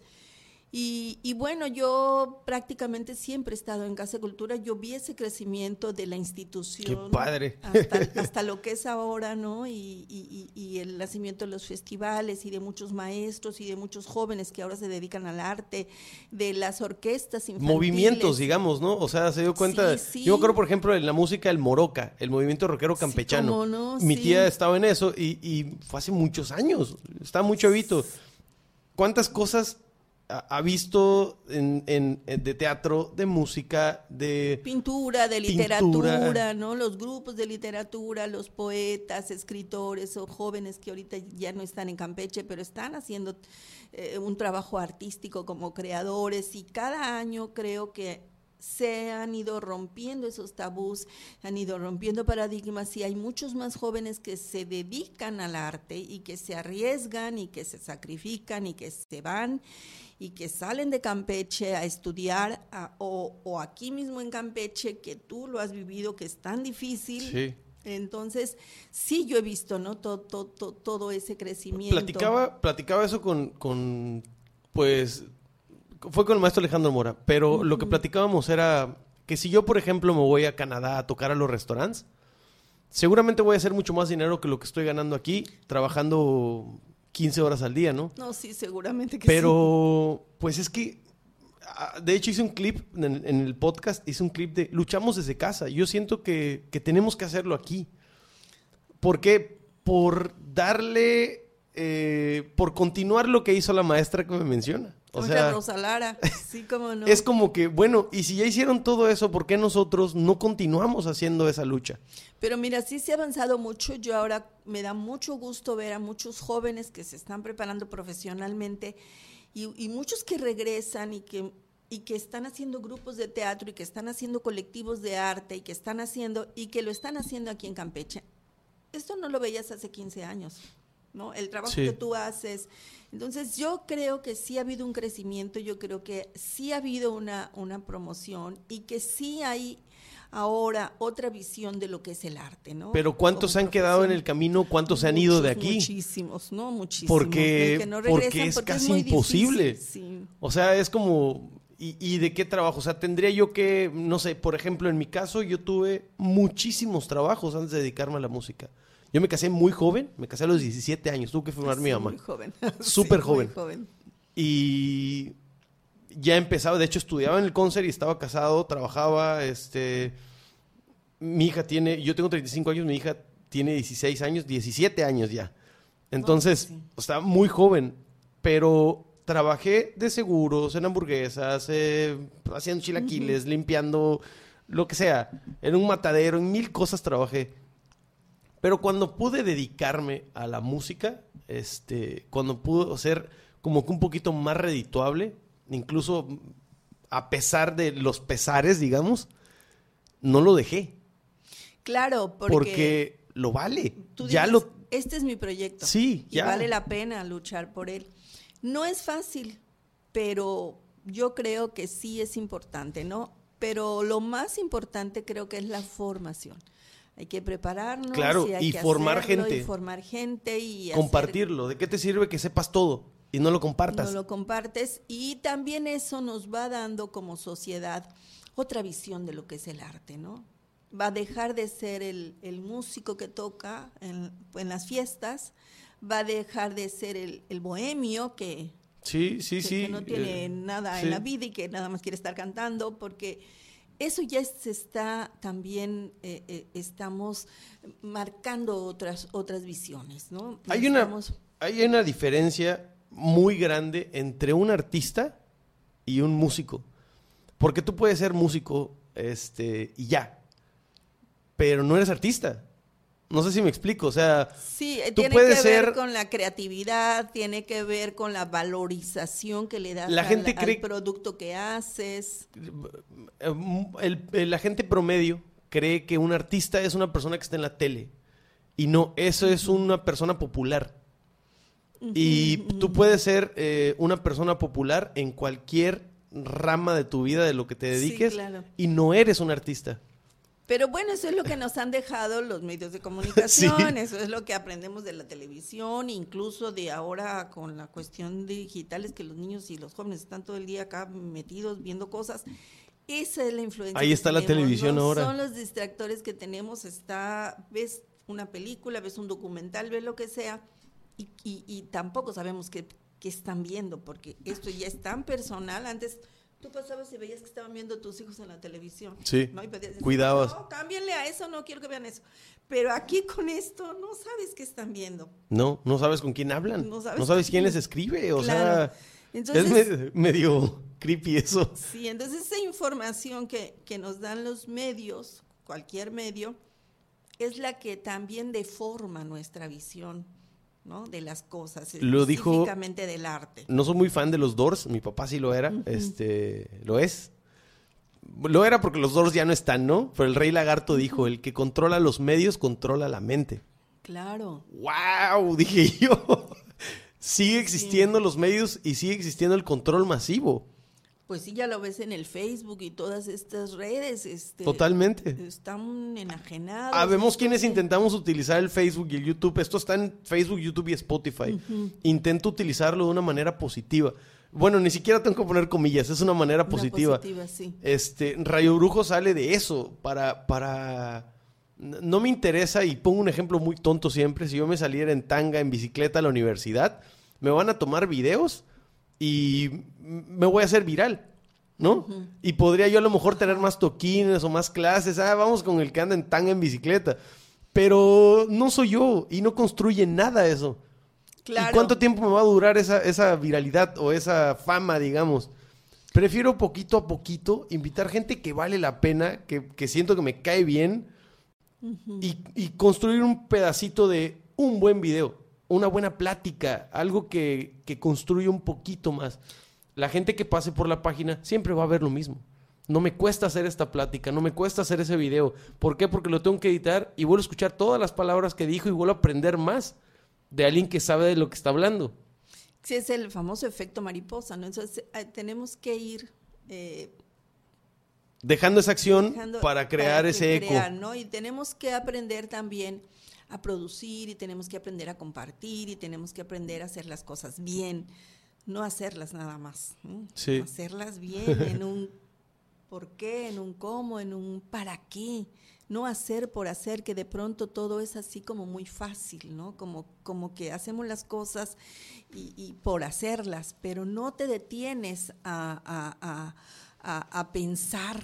Y, y bueno, yo prácticamente siempre he estado en Casa de Cultura. Yo vi ese crecimiento de la institución. Qué padre. Hasta, hasta lo que es ahora, ¿no? Y, y- y- y el nacimiento de los festivales y de muchos maestros y de muchos jóvenes que ahora se dedican al arte, de las orquestas infantiles. Movimientos, digamos, ¿no? O sea, se dio cuenta. Sí, sí. Yo acuerdo, por ejemplo, en la música del Moroca, el movimiento rockero Sí, campechano. cómo no, Mi sí. tía estaba en eso y, y fue hace muchos años. Está muy chavito. ¿Cuántas cosas ha, visto en, en- de teatro, de música, de... Pintura, de Pintura. literatura, ¿no? Los grupos de literatura, los poetas, escritores o jóvenes que ahorita ya no están en Campeche, pero están haciendo eh, un trabajo artístico como creadores y cada año creo que se han ido rompiendo esos tabús, han ido rompiendo paradigmas y hay muchos más jóvenes que se dedican al arte y que se arriesgan y que se sacrifican y que se van y que salen de Campeche a estudiar a- o, o aquí mismo en Campeche, que tú lo has vivido, que es tan difícil. Sí. Entonces, sí, yo he visto, ¿no? Todo, todo, todo ese crecimiento. Platicaba, platicaba eso con, con, pues, fue con el maestro Alejandro Mora, pero lo que platicábamos era que si yo, por ejemplo, me voy a Canadá a tocar a los restaurantes, seguramente voy a hacer mucho más dinero que lo que estoy ganando aquí, trabajando 15 horas al día, ¿no? No, sí, seguramente que sí. Pero, pues es que, ah, de hecho hice un clip en, en el podcast, hice un clip de luchamos desde casa. Yo siento que, que tenemos que hacerlo aquí. ¿Por qué? Por darle, eh, por continuar lo que hizo la maestra que me menciona. O sea, Rosa Lara, sí, como no. es como que, bueno, y si ya hicieron todo eso, ¿por qué nosotros no continuamos haciendo esa lucha? Pero mira, sí se ha avanzado mucho. Yo ahora me da mucho gusto ver a muchos jóvenes que se están preparando profesionalmente y, y muchos que regresan y que, y que están haciendo grupos de teatro y que están haciendo colectivos de arte y que están haciendo y que lo están haciendo aquí en Campeche. Esto no lo veías hace 15 años, ¿no? El trabajo Sí. que tú haces. Entonces yo creo que sí ha habido un crecimiento, yo creo que sí ha habido una, una promoción y que sí hay ahora otra visión de lo que es el arte, ¿no? Pero ¿cuántos Como han quedado en el camino? ¿Cuántos se han ido de aquí? Muchísimos, ¿no? Muchísimos. Porque- que no porque es porque casi imposible. sí. O sea, es como, ¿Y, y de qué trabajo? O sea, tendría yo que, no sé, por ejemplo, en mi caso yo tuve muchísimos trabajos antes de dedicarme a la música. Yo me casé muy joven, me casé a los 17 años, tuve que firmar mi Sí, mamá. Muy joven. Súper Sí, joven. Muy joven. Y ya empezaba, de hecho estudiaba en el concert y estaba casado, trabajaba, este... Mi hija tiene, yo tengo 35 años, mi hija tiene 16 años, 17 años ya. Entonces, sí. estaba muy joven, pero trabajé de seguros, en hamburguesas, eh, haciendo chilaquiles, limpiando, lo que sea. En un matadero, en mil cosas trabajé. Pero cuando pude dedicarme a la música, este, cuando pude ser como que un poquito más redituable, incluso a pesar de los pesares, digamos, no lo dejé. Claro, porque, Porque, lo vale. tú ya lo. este es mi proyecto. Sí, y ya. vale la pena luchar por él. No es fácil, pero yo creo que sí es importante, ¿no? Pero lo más importante creo que es la formación. Hay que prepararnos Claro, y, hay y que formar hacerlo, gente. y formar gente y hacer- Compartirlo. ¿De qué te sirve que sepas todo y no lo compartas? no lo compartes y también eso nos va dando como sociedad otra visión de lo que es el arte, ¿no? Va a dejar de ser el, el músico que toca en, en las fiestas, va a dejar de ser el, el bohemio que, Sí, sí, que- sí. que no tiene eh, nada en la vida y que nada más quiere estar cantando, porque eso ya se está también, eh, eh, estamos marcando otras, otras visiones, ¿no? Hay una, hay una diferencia muy grande entre un artista y un músico. Porque tú puedes ser músico este, y ya, pero no eres artista. No sé si me explico, o sea, Sí, eh, Tú tiene puedes que ver ser- con la creatividad, tiene que ver con la valorización que le das La al- gente al, cree- producto que haces. eh, el- el- la gente promedio cree que un artista es una persona que está en la tele. Y no, eso es una persona popular. Y tú puedes ser eh, una persona popular en cualquier rama de tu vida, de lo que te Sí, dediques, claro. y no eres un artista. Pero bueno, eso es lo que nos han dejado los medios de comunicación, eso es lo que aprendemos de la televisión, incluso de ahora con la cuestión digital, es que los niños y los jóvenes están todo el día acá metidos viendo cosas. Esa es la influencia. Ahí está la tenemos, televisión ¿no? ahora. Son los distractores que tenemos, está, ves una película, ves un documental, ves lo que sea, y, y- y tampoco sabemos qué, qué están viendo, porque esto ya es tan personal. Antes tú pasabas y veías que estaban viendo tus hijos en la televisión. Sí, ¿no? Y decir, cuidabas. No, cámbienle a eso, no quiero que vean eso. Pero aquí con esto no sabes qué están viendo. No, no sabes con quién hablan. No No sabes sabes, con quién quién. les escribe. O Claro. sea, Entonces, es me- medio creepy eso. sí, entonces esa información que, que nos dan los medios, cualquier medio, es la que también deforma nuestra visión, ¿no? De las cosas, Lo dijo- del arte. No soy muy fan de los Doors, mi papá sí lo era, este, lo es. Lo era porque los Doors ya no están, ¿no? Pero el Rey Lagarto dijo, el que controla los medios controla la mente. Claro. ¡Wow! Dije yo. sigue existiendo los medios y sigue existiendo el control masivo. Pues sí, ya lo ves en el Facebook y todas estas redes. Este, Totalmente. Están enajenados. Habemos Esto quienes intentamos utilizar el Facebook y el YouTube. Esto está en Facebook, YouTube y Spotify. Intento utilizarlo de una manera positiva. Bueno, ni siquiera tengo que poner comillas, es una manera Una positiva. positiva, sí. Este, Rayo Brujo sale de eso para, para... No me interesa, y pongo un ejemplo muy tonto siempre, si yo me saliera en tanga, en bicicleta a la universidad, me van a tomar videos y me voy a hacer viral, ¿no? Y podría yo a lo mejor tener más toquines o más clases, ah, vamos con el que anda en tanga en bicicleta. Pero no soy yo y no construye nada eso. Claro. ¿Y cuánto tiempo me va a durar esa, esa viralidad o esa fama, digamos? Prefiero poquito a poquito invitar gente que vale la pena, que, que siento que me cae bien y, y construir un pedacito de un buen video, una buena plática, algo que, que construya un poquito más. La gente que pase por la página siempre va a ver lo mismo. No me cuesta hacer esta plática, no me cuesta hacer ese video. ¿Por qué? Porque lo tengo que editar y vuelvo a escuchar todas las palabras que dijo y vuelvo a aprender más de alguien que sabe de lo que está hablando. Sí, es el famoso efecto mariposa, ¿no? Entonces eh, tenemos que ir eh, Dejando esa acción dejando- para crear ese eco. ¿no? Y tenemos que aprender también a producir y tenemos que aprender a compartir y tenemos que aprender a hacer las cosas bien. no hacerlas nada más. Sí. Hacerlas bien, en un por qué, en un cómo, en un para qué. No hacer por hacer, que de pronto todo es así como muy fácil, ¿no? Como, como que hacemos las cosas y, y por hacerlas, pero no te detienes a- a- a- a pensar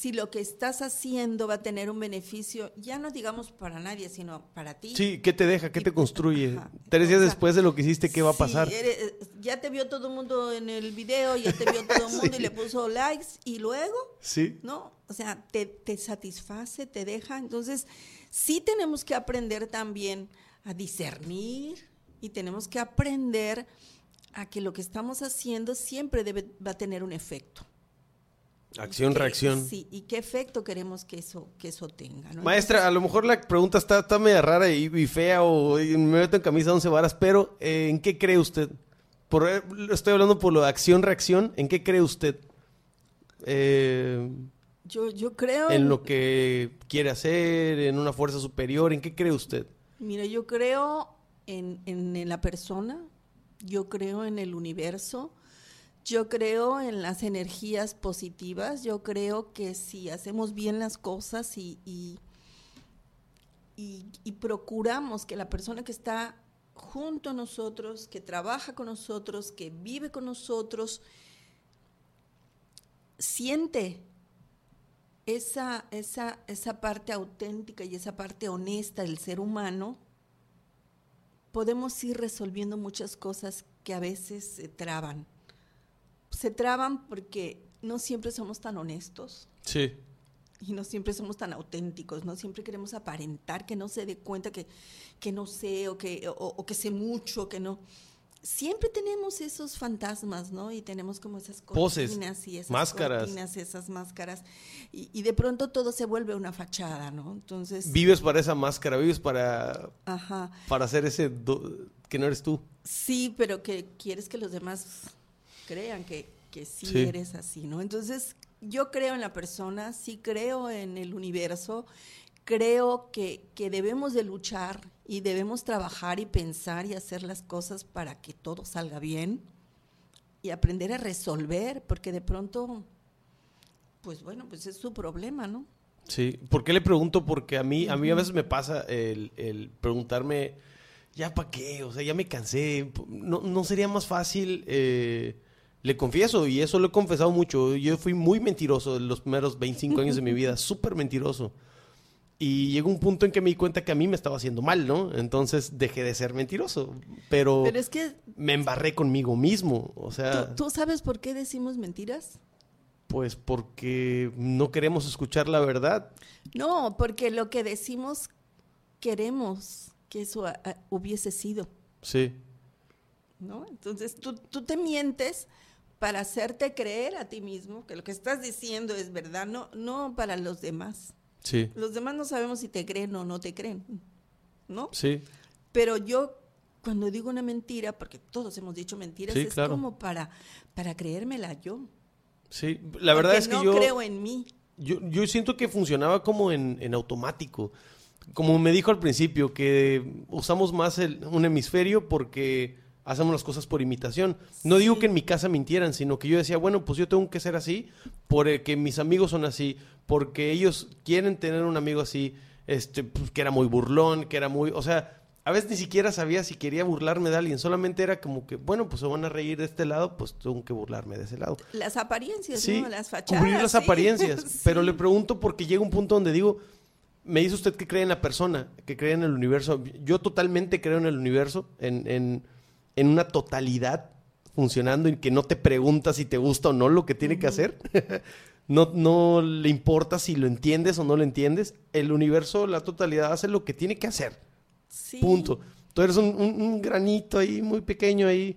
si lo que estás haciendo va a tener un beneficio, ya no digamos para nadie, sino para ti. Sí, ¿qué te deja? ¿Qué te construye? ajá. Tres días O sea, después de lo que hiciste, ¿qué va a Sí, pasar? eres- ya te vio todo el mundo en el video, ya te vio todo el mundo y le puso likes y luego, Sí. ¿no? O sea, te, te satisface, te deja. Entonces, sí tenemos que aprender también a discernir y tenemos que aprender a que lo que estamos haciendo siempre debe, va a tener un efecto. Acción, reacción. Sí, y qué efecto queremos que eso, que eso tenga. ¿no? Maestra, a lo mejor la pregunta está, está media rara y, y fea o y me meto en camisa de once varas, pero eh, ¿en qué cree usted? Por, eh, estoy hablando por lo de acción-reacción. ¿En qué cree usted? Eh, yo, yo creo ¿En lo que quiere hacer? ¿En una fuerza superior? ¿En qué cree usted? Mira, yo creo en, en- en la persona, yo creo en el universo, yo creo en las energías positivas, yo creo que si hacemos bien las cosas y, y, procuramos que la persona que está junto a nosotros, que trabaja con nosotros, que vive con nosotros, siente esa, esa, esa parte auténtica y esa parte honesta del ser humano, podemos ir resolviendo muchas cosas que a veces se traban. Se traban porque no siempre somos tan honestos Sí. y no siempre somos tan auténticos, no siempre queremos aparentar que no se dé cuenta que, que no sé o que, o, o que sé mucho, que no. Siempre tenemos esos fantasmas, ¿no? Y tenemos como esas Poses, cortinas y esas máscaras. cortinas, esas máscaras. Y, y de pronto todo se vuelve una fachada, ¿no? Entonces, Vives para esa máscara, vives para, ajá. para hacer ese do- que no eres tú. Sí, pero que quieres que los demás crean que, que sí, Sí. eres así, ¿no? Entonces, yo creo en la persona, sí creo en el universo, creo que, que debemos de luchar y debemos trabajar y pensar y hacer las cosas para que todo salga bien y aprender a resolver, porque de pronto, pues bueno, pues es su problema, ¿no? Sí, ¿por qué le pregunto? Porque a mí, a mí a veces me pasa el, el preguntarme, ¿ya para qué? O sea, ya me cansé. ¿No, no sería más fácil? eh, le confieso, y eso lo he confesado mucho, yo fui muy mentiroso en los primeros 25 años de mi vida, súper mentiroso. Y llegó un punto en que me di cuenta que a mí me estaba haciendo mal, ¿no? Entonces dejé de ser mentiroso, pero, Pero es que, me embarré conmigo mismo. O sea, ¿tú, tú sabes por qué decimos mentiras? pues porque no queremos escuchar la verdad. No, porque lo que decimos queremos que eso a- a- hubiese sido, Sí, ¿no? Entonces tú, tú te mientes para hacerte creer a ti mismo que lo que estás diciendo es verdad, no, no para los demás. sí, Los demás no sabemos si te creen o no te creen, ¿no? sí. Pero yo cuando digo una mentira, porque todos hemos dicho mentiras, Sí, es claro. como para, para creérmela yo. Sí, la verdad Porque es que no yo, creo en mí. yo, yo siento que funcionaba como en, en automático. Como me dijo al principio, que usamos más el- un hemisferio porque hacemos las cosas por imitación. No digo que en mi casa mintieran, sino que yo decía, bueno, pues yo tengo que ser así porque mis amigos son así, porque ellos quieren tener un amigo así, este, pues, que era muy burlón, que era muy, o sea, a veces ni siquiera sabía si quería burlarme de alguien, solamente era como que, bueno, pues se van a reír de este lado, pues tengo que burlarme de ese lado. Las apariencias, Sí, ¿no? Las fachadas. cubrir las sí. apariencias. Sí. Pero le pregunto porque llega un punto donde digo, me dice usted que cree en la persona, que cree en el universo. Yo totalmente creo en el universo, en, en, en una totalidad funcionando y que no te pregunta si te gusta o no lo que tiene que hacer. no, no le importa si lo entiendes o no lo entiendes. El universo, la totalidad, hace lo que tiene que hacer. Sí. Punto. Tú eres un, un- un granito ahí, muy pequeño ahí,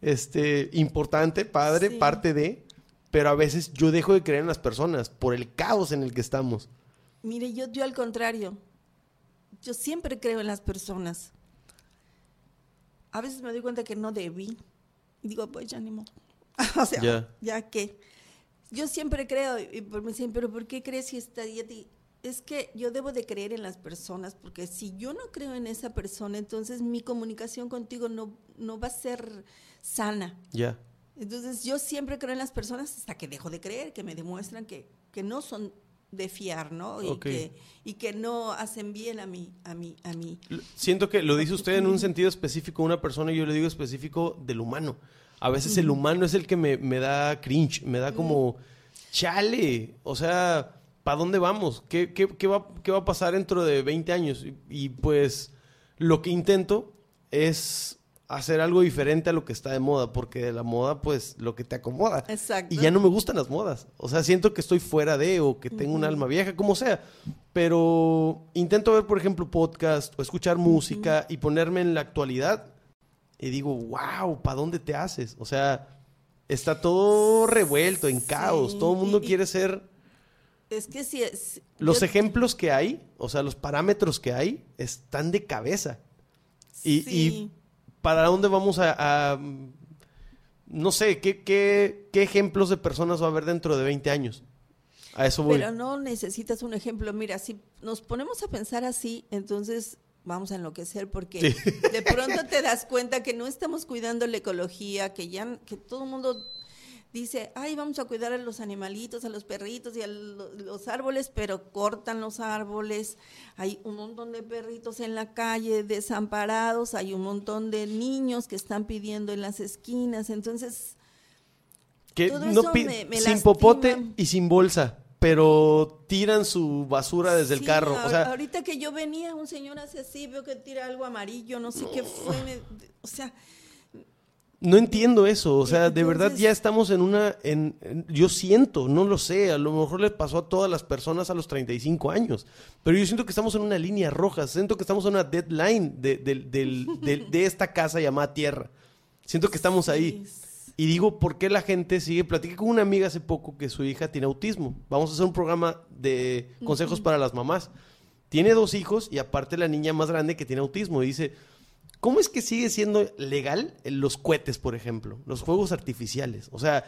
este, importante, padre, Sí. parte de, pero a veces yo dejo de creer en las personas por el caos en el que estamos. Mire, yo, yo al contrario, yo siempre creo en las personas. A veces me doy cuenta que no debí. Y digo, pues ya ni modo. o sea, Ya. ya que. Yo siempre creo, y por- me dicen, pero ¿por qué crees si estaría ti? es que yo debo de creer en las personas, porque si yo no creo en esa persona, entonces mi comunicación contigo no, no va a ser sana. Ya. Entonces yo siempre creo en las personas hasta que dejo de creer, que me demuestran que, que no son de fiar, ¿no? Y, que, y que no hacen bien a mí, a mí, a mí. Siento que lo dice usted en un sentido específico, una persona, y yo le digo específico del humano. A veces el humano es el que me, me da cringe, me da como, chale, o sea, ¿para dónde vamos? ¿Qué, qué, qué va, qué va a pasar dentro de 20 años? Y, y, pues lo que intento es hacer algo diferente a lo que está de moda, porque de la moda, pues, lo que te acomoda. Exacto. Y ya no me gustan las modas. O sea, siento que estoy fuera de o que tengo un alma vieja, como sea. Pero intento ver, por ejemplo, podcast o escuchar música y ponerme en la actualidad. Y digo, wow, ¿para dónde te haces? O sea, está todo revuelto, en Sí, caos. Todo el mundo quiere ser... Es que si es... Los yo- ejemplos que hay, o sea, los parámetros que hay, están de cabeza. Y, sí. y para dónde vamos a... a, no sé, ¿qué, qué, qué ejemplos de personas va a haber dentro de 20 años? A eso voy. Pero no necesitas un ejemplo. Mira, si nos ponemos a pensar así, entonces vamos a enloquecer porque Sí. de pronto te das cuenta que no estamos cuidando la ecología, que ya que todo el mundo dice, ay, vamos a cuidar a los animalitos, a los perritos y a lo- los árboles, pero cortan los árboles. Hay un montón de perritos en la calle desamparados, hay un montón de niños que están pidiendo en las esquinas. Entonces, Que Todo no eso me- me sin lastima. popote y sin bolsa, pero tiran su basura desde el carro. O sea, ahorita que yo venía, un señor hace así, veo que tira algo amarillo, no sé qué fue, me- o sea, no entiendo eso. O sea, de verdad ya estamos en una... En, en- yo siento, no lo sé, a lo mejor les pasó a todas las personas a los 35 años, pero yo siento que estamos en una línea roja, siento que estamos en una deadline de, del- del- de esta casa llamada Tierra. Siento que estamos ahí. Y digo, ¿por qué la gente sigue? Platiqué con una amiga hace poco que su hija tiene autismo. Vamos a hacer un programa de consejos para las mamás. Tiene dos hijos y aparte la niña más grande que tiene autismo. Y dice, ¿cómo es que sigue siendo legal los cohetes, por ejemplo? Los juegos artificiales. O sea,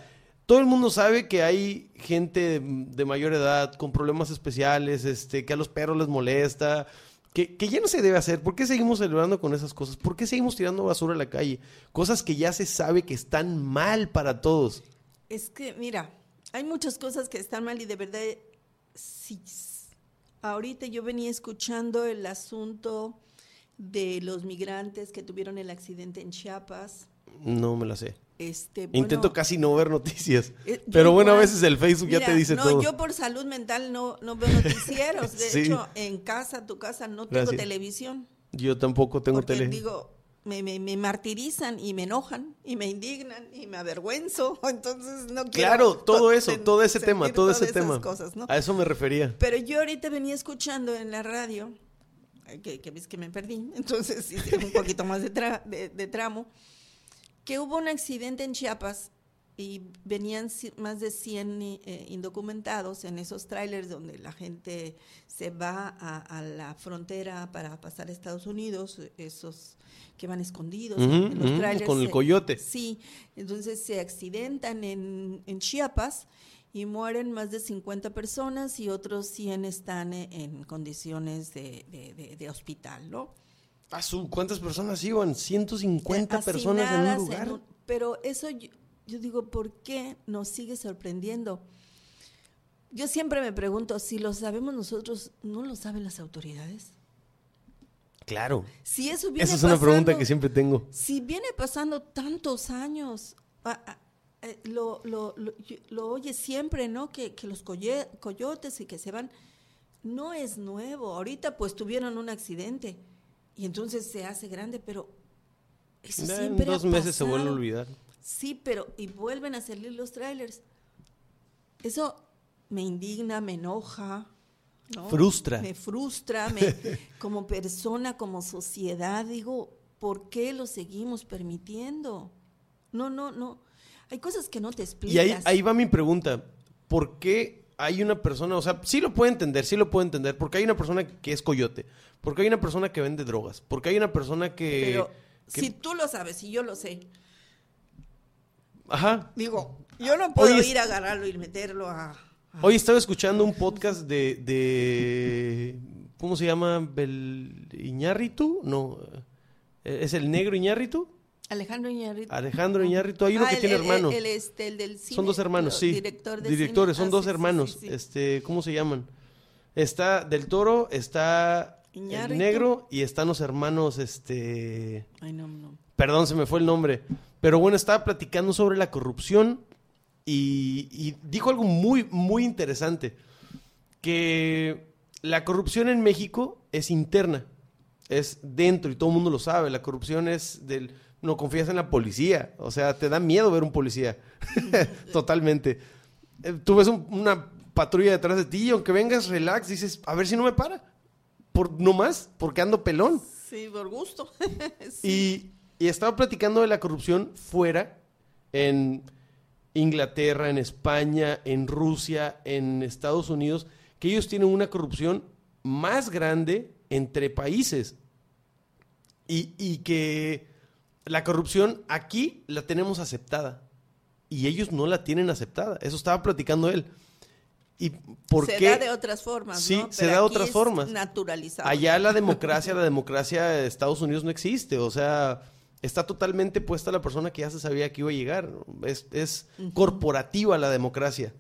todo el mundo sabe que hay gente de mayor edad con problemas especiales, este, que a los perros les molesta, que, que ya no se debe hacer. ¿Por qué seguimos celebrando con esas cosas? ¿Por qué seguimos tirando basura a la calle? Cosas que ya se sabe que están mal para todos. es que, mira, hay muchas cosas que están mal y de verdad, sí, ahorita yo venía escuchando el asunto de los migrantes que tuvieron el accidente en Chiapas. No me la sé. Este, Intento casi no ver noticias. Eh, Pero bueno, a veces el Facebook ya te dice no, todo. yo por salud mental no, no veo noticieros. De Sí. hecho, en casa, tu casa, no tengo Gracias. televisión. Yo tampoco tengo porque tele. digo, me, me, me martirizan y me enojan y me indignan y me avergüenzo. Entonces no quiero Claro, todo to- eso, todo ese tema, todo ese tema. cosas, ¿no? A eso me refería. Pero yo ahorita venía escuchando en la radio, que, que ves que me perdí, entonces hice un poquito más de, tra- de- de tramo, que hubo un accidente en Chiapas y venían más de 100 eh, indocumentados en esos trailers donde la gente se va a, a la frontera para pasar a Estados Unidos, esos que van escondidos en- Ujú, en los ujú, trailers. con el coyote. Sí, entonces se accidentan en, en Chiapas y mueren más de 50 personas y otros 100 están e- en condiciones de, de- de- de hospital, ¿no? Ah, ¿Cuántas personas iban? 150 personas en un lugar. un- pero eso yo, yo digo, ¿por qué nos sigue sorprendiendo? Yo siempre me pregunto, si lo sabemos nosotros, ¿no lo saben las autoridades? Claro. Si eso viene Esa es una pregunta pasando- que siempre tengo. Si viene pasando tantos años, eh, lo, lo, lo, lo oyes siempre, ¿no? Que, que los coye- coyotes y que se van. No es nuevo. Ahorita pues tuvieron un accidente y entonces se hace grande, pero eso Ya siempre en dos meses se vuelve a olvidar. Sí, pero y vuelven a salir los trailers. Eso me indigna, me enoja. ¿no? Frustra. Me frustra, me- como persona, como sociedad, digo, ¿por qué lo seguimos permitiendo? No, no, no. Hay cosas que no te explicas. Y ahí, ahí va mi pregunta. ¿Por qué hay una persona, o sea, sí lo puedo entender, sí lo puedo entender, porque hay una persona que es coyote, porque hay una persona que vende drogas, porque hay una persona que... Pero que- si tú lo sabes y yo lo sé, Ajá. digo, yo no puedo Oye, ir a agarrarlo y meterlo a, Hoy estaba escuchando un podcast de, de ¿cómo se llama? Bel Iñárritu, no, eh, es el negro Iñárritu. Alejandro Iñárritu. Alejandro Iñárritu, hay uno Ah, que el- tiene el- hermanos. el, este, el del cine, son dos hermanos, sí. Director de Directores, cine. son Ah, dos sí, sí, hermanos. sí, sí. Este, ¿cómo se llaman? Está Del Toro, está el Iñárritu. negro y están los hermanos, este, Ay, no, no. perdón, se me fue el nombre. Pero bueno, estaba platicando sobre la corrupción y, y dijo algo muy, muy interesante. Que la corrupción en México es interna, es dentro y todo el mundo lo sabe. La corrupción es del... No confías en la policía, o sea, te da miedo ver un policía. Totalmente. Eh, Tú ves un- una patrulla detrás de ti y aunque vengas relax, dices, a ver si no me para. Por, no más, porque ando pelón. Sí, por gusto. Sí. Y, y estaba platicando de la corrupción fuera, en Inglaterra, en España, en Rusia, en Estados Unidos, que ellos tienen una corrupción más grande entre países. Y, y que la corrupción aquí la tenemos aceptada. Y ellos no la tienen aceptada. Eso estaba platicando él. ¿Y por se qué? da de otras formas, Sí, ¿no? se Pero da de otras formas. Naturalizado. Allá la democracia, la democracia de Estados Unidos no existe. O sea, está totalmente puesta la persona que ya se sabía que iba a llegar. Es, es corporativa la democracia.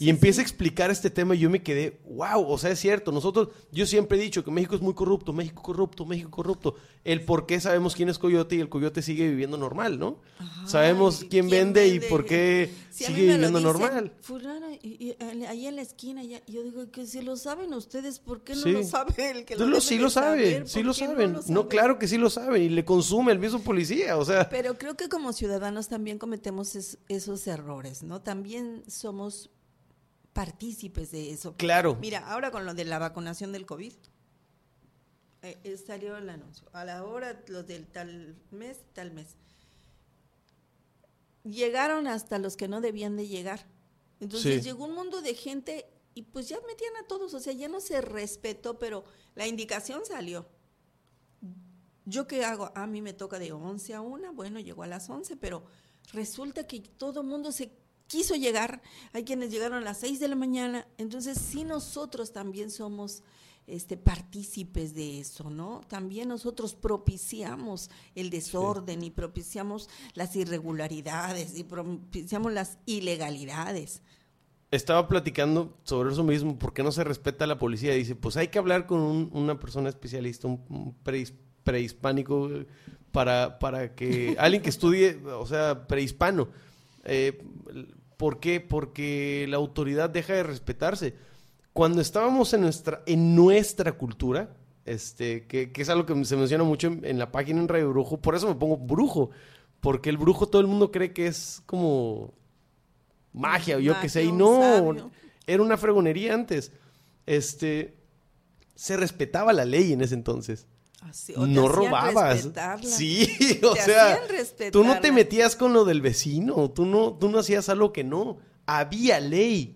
Y empieza a explicar este tema y yo me quedé, wow, o sea, es cierto, nosotros, yo siempre he dicho que México es muy corrupto, México corrupto, México corrupto. El por qué sabemos quién es Coyote y el Coyote sigue viviendo normal, ¿no? Ajá, sabemos quién, quién vende, y por qué sigue viviendo dicen, normal. fulana, y, y, ahí en la esquina, ya, yo digo que si lo saben ustedes, ¿por qué no Sí. lo sabe el que lo lo- sí lo saber? sí ¿Por lo no saben. lo No, claro que sí lo saben y le consume el mismo policía, o sea. Pero creo que como ciudadanos también cometemos es- esos errores, ¿no? También somos partícipes de eso. Claro. Mira, ahora con lo de la vacunación del COVID, eh, eh, salió el anuncio. A la hora, los del tal mes, tal mes. Llegaron hasta los que no debían de llegar. Entonces Sí. llegó un mundo de gente y pues ya metían a todos, o sea, ya no se respetó, pero la indicación salió. ¿Yo qué hago? A mí me toca de 11 a 1, bueno, llegó a las 11, pero resulta que todo el mundo se quiso llegar, hay quienes llegaron a las 6 de la mañana, entonces sí nosotros también somos este partícipes de eso, ¿no? También nosotros propiciamos el desorden y propiciamos las irregularidades y propiciamos las ilegalidades. Estaba platicando sobre eso mismo, ¿por qué no se respeta a la policía? Dice, pues hay que hablar con un- una persona especialista, un, un prehis- prehispánico, eh, para, para que alguien que estudie, o sea, prehispano. Eh, ¿Por qué? Porque la autoridad deja de respetarse. Cuando estábamos en nuestra, en nuestra cultura, este, que, que es algo que se menciona mucho en, en la página en Radio Brujo, por eso me pongo brujo, porque el brujo todo el mundo cree que es como magia o yo qué sé, y no, sabio. era una fregonería antes. Este, se respetaba la ley en ese entonces. Así, o te no robabas. Sí, o Te sea, tú no te metías con lo del vecino, tú no, tú no hacías algo que no. Había ley.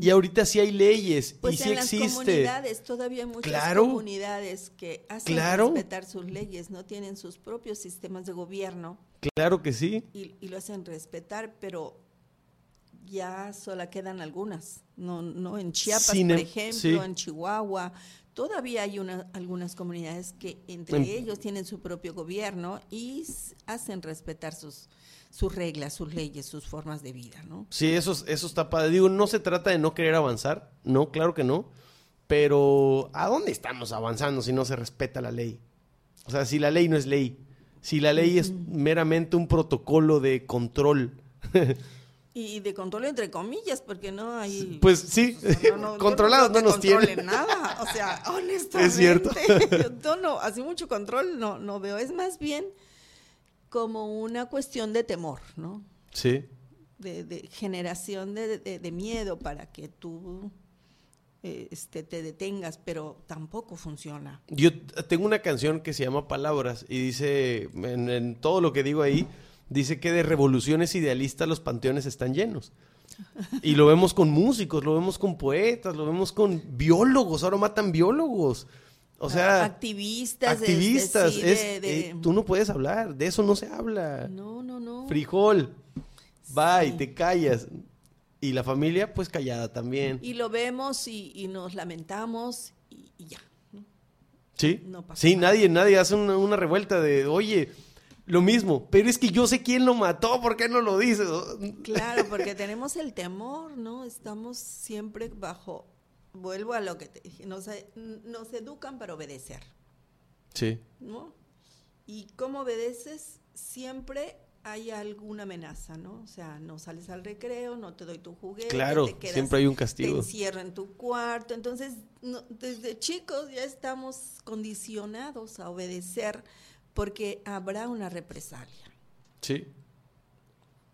Y ahorita sí hay leyes Pues y sí en las existe. comunidades, todavía hay muchas Claro. comunidades que hacen Claro. respetar sus leyes, no tienen sus propios sistemas de gobierno Claro que sí. y, y lo hacen respetar, pero ya solo quedan algunas. No, no en Chiapas, Sin por em- ejemplo, sí. en Chihuahua. Todavía hay una, algunas comunidades que entre En- ellos tienen su propio gobierno y hacen respetar sus, sus reglas, sus leyes, sus formas de vida, ¿no? Sí, eso, es- eso está padre. Digo, no se trata de no querer avanzar. No, claro que no. Pero, ¿a dónde estamos avanzando si no se respeta la ley? O sea, si la ley no es ley. Si la ley es meramente un protocolo de control. Y de control entre comillas, porque no hay... Pues sí, No, no, controlados no, que nos tienen. nada, o sea, honestamente. Es cierto. Yo no, así mucho control no, no veo. Es más bien como una cuestión de temor, ¿no? Sí. De, de generación de, de- de miedo para que tú eh, este, te detengas, pero tampoco funciona. Yo tengo una canción que se llama Palabras y dice, en, en todo lo que digo ahí, dice que de revoluciones idealistas los panteones están llenos. Y lo vemos con músicos, lo vemos con poetas, lo vemos con biólogos, ahora matan biólogos. O sea, activistas, activistas, sí, es, de- de- eh, tú no puedes hablar, de eso no se habla. no, no, no. Frijol, bye, Sí. te callas. Y la familia, pues callada también. Y lo vemos y, y nos lamentamos y, y ya. Sí. No pasa sí, nada. nadie, nadie hace una, una revuelta de, oye, lo mismo, pero es que yo sé quién lo mató, ¿por qué no lo dices? Claro, porque tenemos el temor, ¿no? Estamos siempre bajo, vuelvo a lo que te dije, nos, nos educan para obedecer, Sí. ¿no? Y cómo obedeces, siempre hay alguna amenaza, ¿no? O sea, no sales al recreo, no te doy tu juguete, Claro, te quedas- siempre hay un te castigo. encierro en tu cuarto. Entonces, no- desde chicos ya estamos condicionados a obedecer porque habrá una represalia. Sí.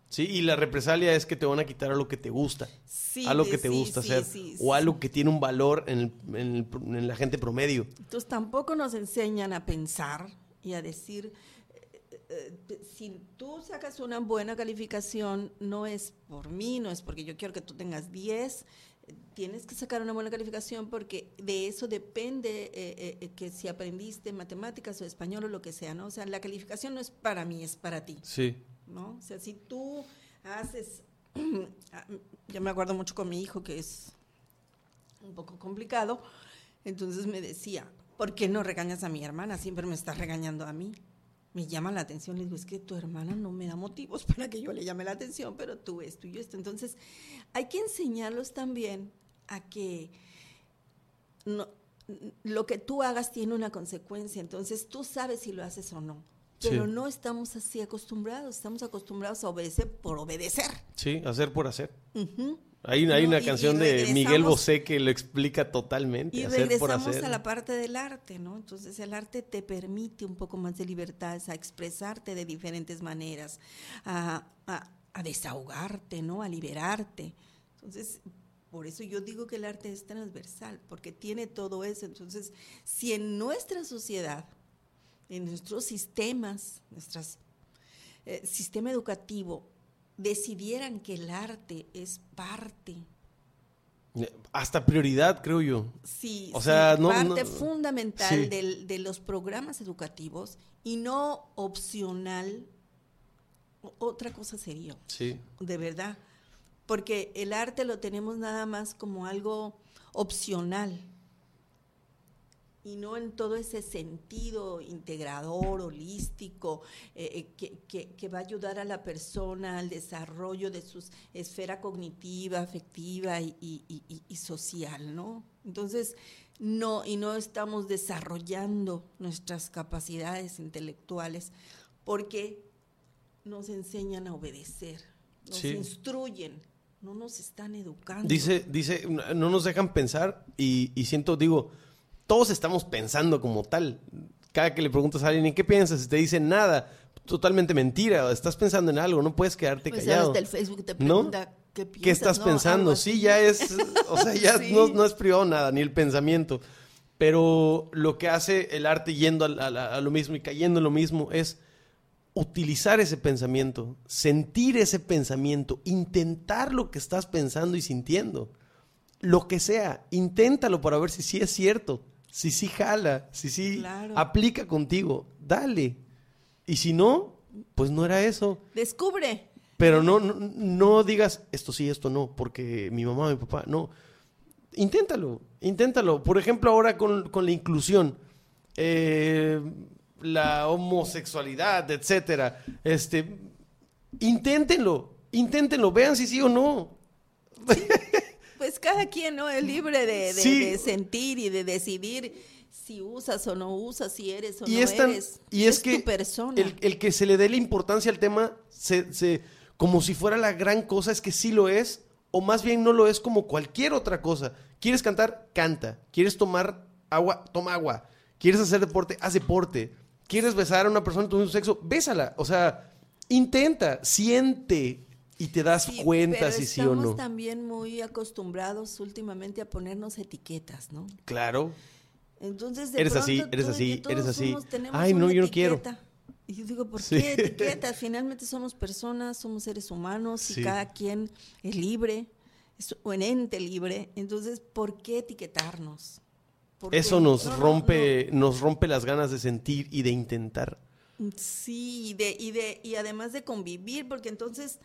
Sí, y la represalia es que te van a quitar algo que te gusta, Sí, algo de- que te sí, gusta sí, hacer, sí, o algo que tiene un valor en, el- en el- en la gente promedio. Entonces tampoco nos enseñan a pensar y a decir, eh, eh, si tú sacas una buena calificación, no es por mí, no es porque yo quiero que tú tengas 10, eh, tienes que sacar una buena calificación porque de eso depende eh, eh, eh, que si aprendiste matemáticas o español o lo que sea, ¿no? O sea, la calificación no es para mí, es para ti. Sí. ¿no? O sea, si tú haces, ah, yo me acuerdo mucho con mi hijo que es un poco complicado, entonces me decía, ¿por qué no regañas a mi hermana? Siempre me estás regañando a mí. Me llama la atención, le digo, es que tu hermana no me da motivos para que yo le llame la atención, pero tú esto y esto. Entonces, hay que enseñarlos también a que no, lo que tú hagas tiene una consecuencia, entonces tú sabes si lo haces o no. Pero Sí. no estamos así acostumbrados, estamos acostumbrados a obedecer por obedecer. Sí, hacer por hacer. Ujú. Hay, hay No, una y- canción y de Miguel Bosé que lo explica totalmente. Y hacer por regresamos hacer. a la parte del arte, ¿no? Entonces el arte te permite un poco más de libertades, a expresarte de diferentes maneras, a, a- a desahogarte, ¿no? A liberarte. Entonces, por eso yo digo que el arte es transversal, porque tiene todo eso. Entonces, si en nuestra sociedad, en nuestros sistemas, nuestras eh, sistema educativo, decidieran que el arte es parte Hasta prioridad, creo yo. Sí, O sí, sea, no- parte no- fundamental sí. de los programas educativos y no opcional, otra cosa sería, Sí. de verdad, porque el arte lo tenemos nada más como algo opcional y no en todo ese sentido integrador, holístico, eh, eh, que, que- que va a ayudar a la persona al desarrollo de su esfera cognitiva, afectiva y, y- y- y- y social, ¿no? Entonces, no, y no estamos desarrollando nuestras capacidades intelectuales porque nos enseñan a obedecer, nos Sí. instruyen, no nos están educando. Dice, dice, no nos dejan pensar y, y siento, digo, todos estamos pensando como tal. Cada que le preguntas a alguien, ¿en qué piensas? Y te dicen nada. Totalmente mentira. Estás pensando en algo, no puedes quedarte Pues callado. hasta el Facebook te ¿No? pregunta qué piensas, ¿Qué estás ¿no? pensando? Sí, ya es, o sea, ya Sí. no, no es privado nada, ni el pensamiento. Pero lo que hace el arte yendo a, a- a lo mismo y cayendo en lo mismo es utilizar ese pensamiento, sentir ese pensamiento, intentar lo que estás pensando y sintiendo. Lo que sea, inténtalo para ver si sí es cierto, si sí jala, si sí Claro. aplica contigo. Dale. Y si no, pues no era eso. Descubre. Pero no, no, no digas esto sí, esto no, porque mi mamá, mi papá, no. Inténtalo, inténtalo. Por ejemplo, ahora con, con la inclusión, eh, la homosexualidad, etcétera. Este, inténtenlo, inténtenlo, vean si sí o no. Pues cada quien no es libre de, de- Sí. de sentir y de decidir si usas o no usas, si eres o y no es tan- eres. y es, que tu persona. El, el que se le dé la importancia al tema, se, se- como si fuera la gran cosa, es que sí lo es, o más bien no lo es como cualquier otra cosa. ¿Quieres cantar? Canta. ¿Quieres tomar agua? Toma agua. ¿Quieres hacer deporte? Haz deporte. ¿Quieres besar a una persona de tu mismo sexo? Bésala. O sea, intenta, siente y te das Sí, cuenta pero si sí o estamos no. también muy acostumbrados últimamente a ponernos etiquetas, ¿no? Claro. Entonces, de Eres así, eres así, eres así. Ay, no, yo no quiero. etiqueta. Y yo digo, ¿por Sí. qué etiqueta? Finalmente somos personas, somos seres humanos y cada quien es libre, es un ente libre. Entonces, ¿por qué etiquetarnos? Eso nos No, no, rompe, nos rompe las ganas de sentir y de intentar. Sí, y, de, y, de, y además de convivir, porque entonces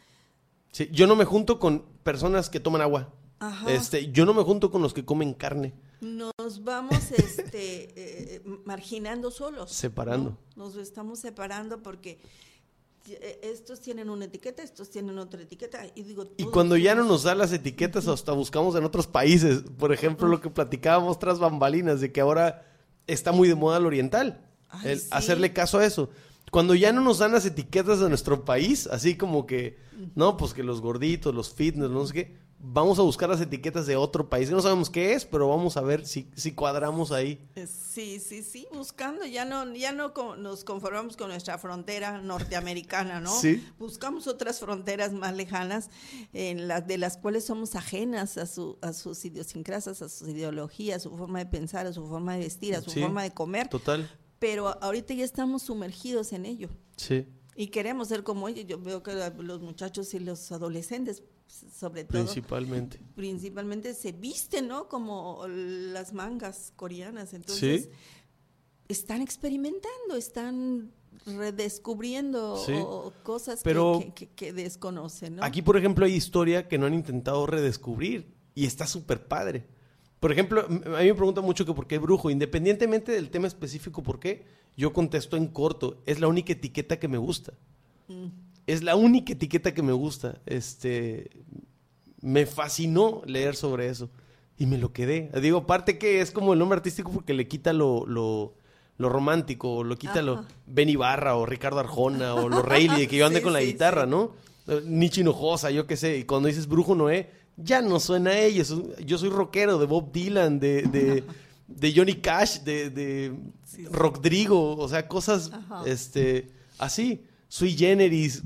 Sí, yo no me junto con personas que toman agua. Ajá. Este, yo no me junto con los que comen carne. Nos vamos este, eh, marginando solos. Separando. ¿no? Nos estamos separando porque eh, estos tienen una etiqueta, estos tienen otra etiqueta. Y, digo, Y cuando ya no nos da las etiquetas, hasta buscamos en otros países. Por ejemplo, lo que platicábamos tras bambalinas, de que ahora está muy de moda el oriental. Ay, el sí. hacerle caso a eso. Cuando ya no nos dan las etiquetas de nuestro país, así como que, no, pues que los gorditos, los fitness, no sé qué, vamos a buscar las etiquetas de otro país. No sabemos qué es, pero vamos a ver si, si cuadramos ahí. Eh, Sí, sí, sí, buscando, ya no, ya no nos conformamos con nuestra frontera norteamericana, ¿no? Sí. Buscamos otras fronteras más lejanas, en las de las cuales somos ajenas a, su, a sus idiosincrasias, a sus ideologías, a su forma de pensar, a su forma de vestir, a su Sí. forma de comer, Total. pero ahorita ya estamos sumergidos en ello. Sí. Y queremos ser como ellos. Yo veo que los muchachos y los adolescentes, sobre todo, Principalmente. principalmente se visten, ¿no? Como las mangas coreanas. Entonces, Sí. están experimentando, están redescubriendo Sí. cosas que- Pero- que, que- que desconocen, ¿no? Aquí, por ejemplo, hay historia que no han intentado redescubrir y está súper padre. Por ejemplo, a mí me preguntan mucho que por qué brujo. Independientemente del tema específico por qué, yo contesto en corto. Es la única etiqueta que me gusta. Mm. Es la única etiqueta que me gusta. Este, me fascinó leer sobre eso y me lo quedé. Digo, aparte que es como el nombre artístico porque le quita lo, lo, lo romántico, lo quita lo. Ben Ibarra o Ricardo Arjona o lo Rayleigh, que yo ande Sí, con la sí, guitarra, sí. ¿no? Nietzsche Hinojosa, yo qué sé. Y cuando dices Brujo Noé, ya no suena a ellos. Yo soy rockero de Bob Dylan, de, de, de Johnny Cash, de, de. Rodrigo, o sea, cosas Ajá. este, así, sui generis,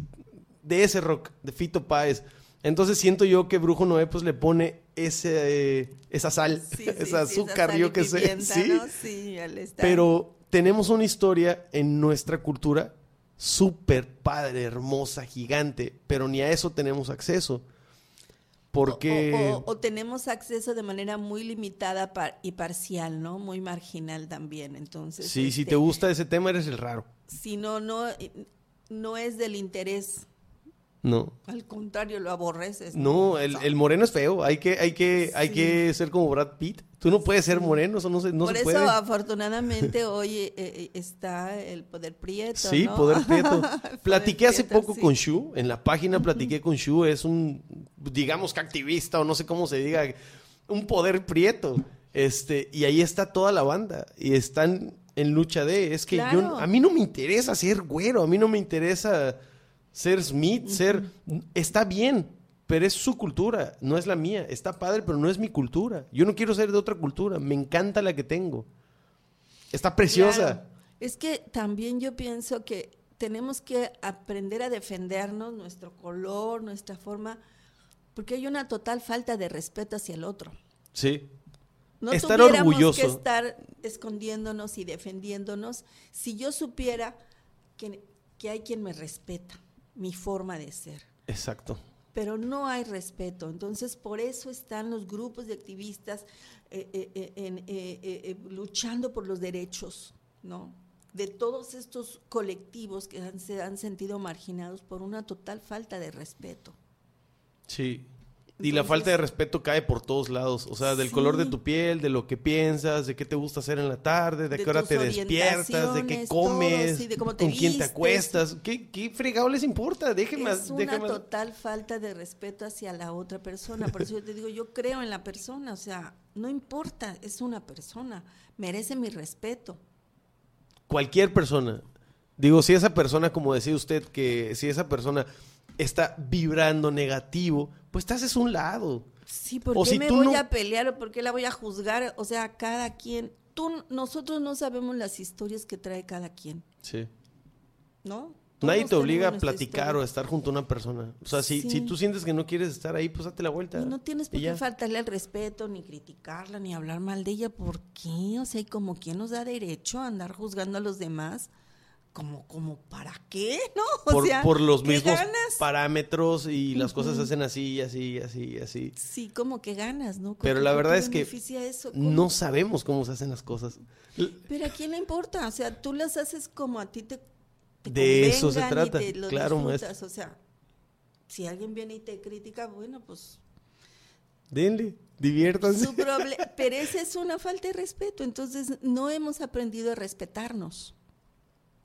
de ese rock, de Fito Páez. Entonces siento yo que Brujo Noé pues le pone ese, eh, esa sal, Sí, sí, azúcar, sal yo qué sé. ¿no? Sí, pero tenemos una historia en nuestra cultura súper padre, hermosa, gigante, pero ni a eso tenemos acceso. Porque... O, o- o tenemos acceso de manera muy limitada par- y parcial, ¿no? Muy marginal también. Entonces, sí, si este, te gusta ese tema, eres el raro. si no, no, no es del interés. No. Al contrario, lo aborreces. No, el, el moreno es feo. Hay que, hay que, hay que ser como Brad Pitt. Tú no puedes ser moreno, eso no se, no Por se eso, puede. afortunadamente, hoy eh, eh, está el poder prieto. Sí, ¿no? poder prieto. Poder Platiqué hace prieto, poco sí. con Shu, en la página platiqué con Shu, es un, digamos que activista o no sé cómo se diga, un poder prieto. Este, y ahí está toda la banda y están en lucha de, es que yo, a mí no me interesa ser güero, a mí no me interesa ser Smith, ser, está bien, pero es su cultura, no es la mía, está padre, pero no es mi cultura. Yo no quiero ser de otra cultura, me encanta la que tengo. Está preciosa. Claro. Es que también yo pienso que tenemos que aprender a defendernos, nuestro color, nuestra forma, porque hay una total falta de respeto hacia el otro. Sí. No Estar tuviéramos orgulloso. que estar escondiéndonos y defendiéndonos si yo supiera que, que hay quien me respeta mi forma de ser. Exacto. Pero no hay respeto. Entonces, por eso están los grupos de activistas eh, eh, eh, eh, eh, eh, luchando por los derechos, ¿no? De todos estos colectivos que han- se han sentido marginados por una total falta de respeto. Sí. Y la Entonces- falta de respeto cae por todos lados. O sea, del Sí. color de tu piel, de lo que piensas, de qué te gusta hacer en la tarde, de, De qué hora te despiertas, de qué orientaciones, todo, comes, sí, de cómo te con quién te vistes. acuestas. ¿Qué, ¿Qué fregado les importa? Déjenme. es una déjenme- total falta de respeto hacia la otra persona. Por eso yo te digo, yo creo en la persona, o sea, no importa, es una persona, merece mi respeto. Cualquier persona. Digo, si esa persona, como decía usted, que si esa persona está vibrando negativo, pues te haces un lado. Sí, ¿por O qué si me voy no- a pelear o por qué la voy a juzgar? O sea, cada quien, tú, nosotros no sabemos las historias que trae cada quien, Sí. ¿no? Nadie te obliga a platicar historia. o a estar junto a una persona. O sea, si, Sí. si tú sientes que no quieres estar ahí, pues date la vuelta. Y no tienes por qué faltarle al respeto, ni criticarla, ni hablar mal de ella. ¿Por qué? O sea, ¿y como quién nos da derecho a andar juzgando a los demás? ¿Como, como para qué? ¿No? O por, sea, por los ¿qué mismos ganas? parámetros y las cosas se hacen así, así, así, así. Sí, como que ganas, ¿no? Pero ¿Qué- la verdad es que. No sabemos cómo se hacen las cosas. Pero a quién le importa, o sea, tú las haces como a ti te, te De eso se convengan y trata, te lo claro. O sea, si alguien viene y te critica, bueno, pues Denle, diviértanse. su pero esa es una falta de respeto, entonces no hemos aprendido a respetarnos.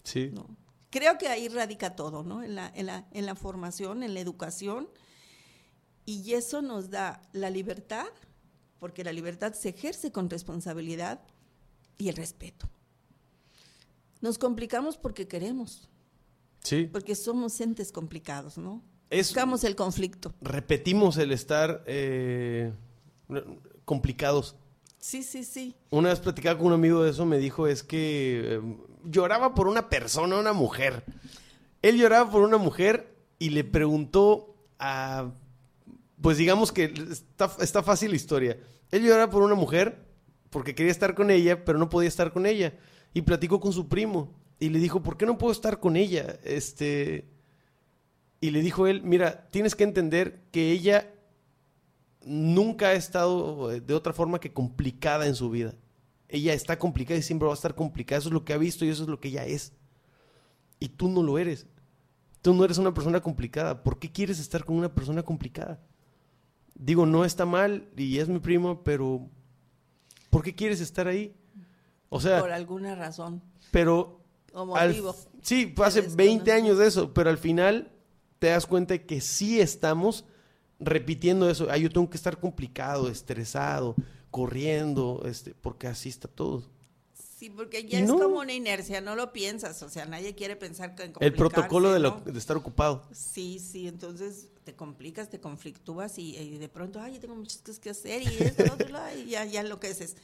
Sí. ¿no? Creo que ahí radica todo, ¿no? En la, en, la, en la formación, en la educación, y eso nos da la libertad, porque la libertad se ejerce con responsabilidad y el respeto. Nos complicamos porque queremos, Sí. porque somos entes complicados, ¿no? Es- Buscamos el conflicto. Repetimos el estar eh, complicados. Sí, sí, sí. Una vez platicaba con un amigo de eso, me dijo es que eh, lloraba por una persona, una mujer. Él lloraba por una mujer y le preguntó a... Pues digamos que está, está fácil la historia. Él lloraba por una mujer porque quería estar con ella, pero no podía estar con ella. Y platicó con su primo y le dijo, ¿por qué no puedo estar con ella? Este... Y le dijo él, mira, tienes que entender que ella nunca ha estado eh, de otra forma que complicada en su vida. Ella está complicada y siempre va a estar complicada. Eso es lo que ha visto y eso es lo que ella es. Y tú no lo eres. Tú no eres una persona complicada. ¿Por qué quieres estar con una persona complicada? Digo, no está mal y es mi primo, pero ¿por qué quieres estar ahí? O sea, Por alguna razón pero o al- sí, hace Eres 20 conocido. años de eso, pero al final te das cuenta de que sí estamos repitiendo eso. Ah, yo tengo que estar complicado, estresado, corriendo, este, porque así está todo. Sí, porque ya es como una inercia, no lo piensas, o sea, nadie quiere pensar en El protocolo de, lo- ¿no? de estar ocupado. Sí, sí, entonces te complicas, te conflictúas y, y de pronto, ay, yo tengo muchas cosas que hacer y esto, y ya, ya enloqueces,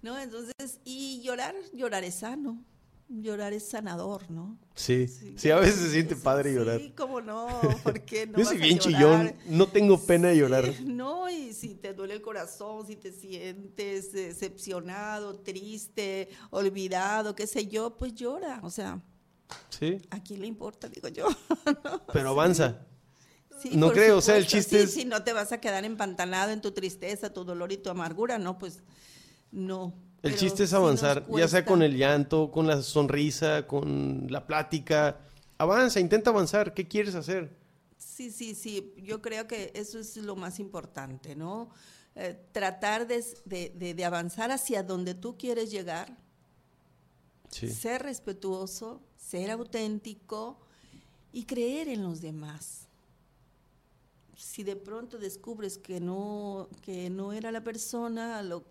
¿no? Entonces, y llorar, llorar es sano, llorar es sanador, ¿no? Sí, sí, a veces se siente Sí, padre llorar. Sí, cómo no, ¿por qué no yo soy bien chillón, no tengo pena de llorar. Sí, No, y si te duele el corazón, si te sientes decepcionado, triste, olvidado, qué sé yo, pues llora. O sea, Sí, ¿a quién le importa? Digo yo. pero avanza. Sí, No creo, o sea, el chiste sí, es- Si no te vas a quedar empantanado en tu tristeza, tu dolor y tu amargura, no, pues no. El chiste es avanzar, ya sea con el llanto, con la sonrisa, con la plática. Avanza, intenta avanzar. ¿Qué quieres hacer? Sí, sí, sí. Yo creo que eso es lo más importante, ¿no? Eh, tratar de, de- de- avanzar hacia donde tú quieres llegar, Sí. ser respetuoso, ser auténtico y creer en los demás. Si de pronto descubres que no, que no era la persona, lo,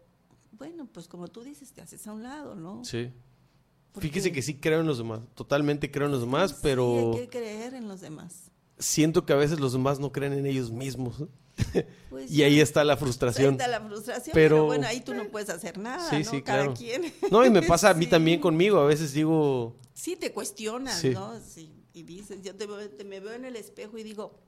bueno, pues como tú dices, te haces a un lado, ¿no? Sí. Porque- Fíjese que sí creo en los demás, totalmente creo en los demás, Sí, pero hay que creer en los demás. siento que a veces los demás no creen en ellos mismos. Pues y ahí está la Ahí frustración. está la frustración, Pero- pero, bueno, ahí tú no puedes hacer nada, Sí, ¿no? sí, Cada claro. quien. No, y me pasa a mí Sí. también conmigo. A veces digo, Sí, te cuestionas. ¿no? Sí, y dices, yo te, te- me veo en el espejo y digo,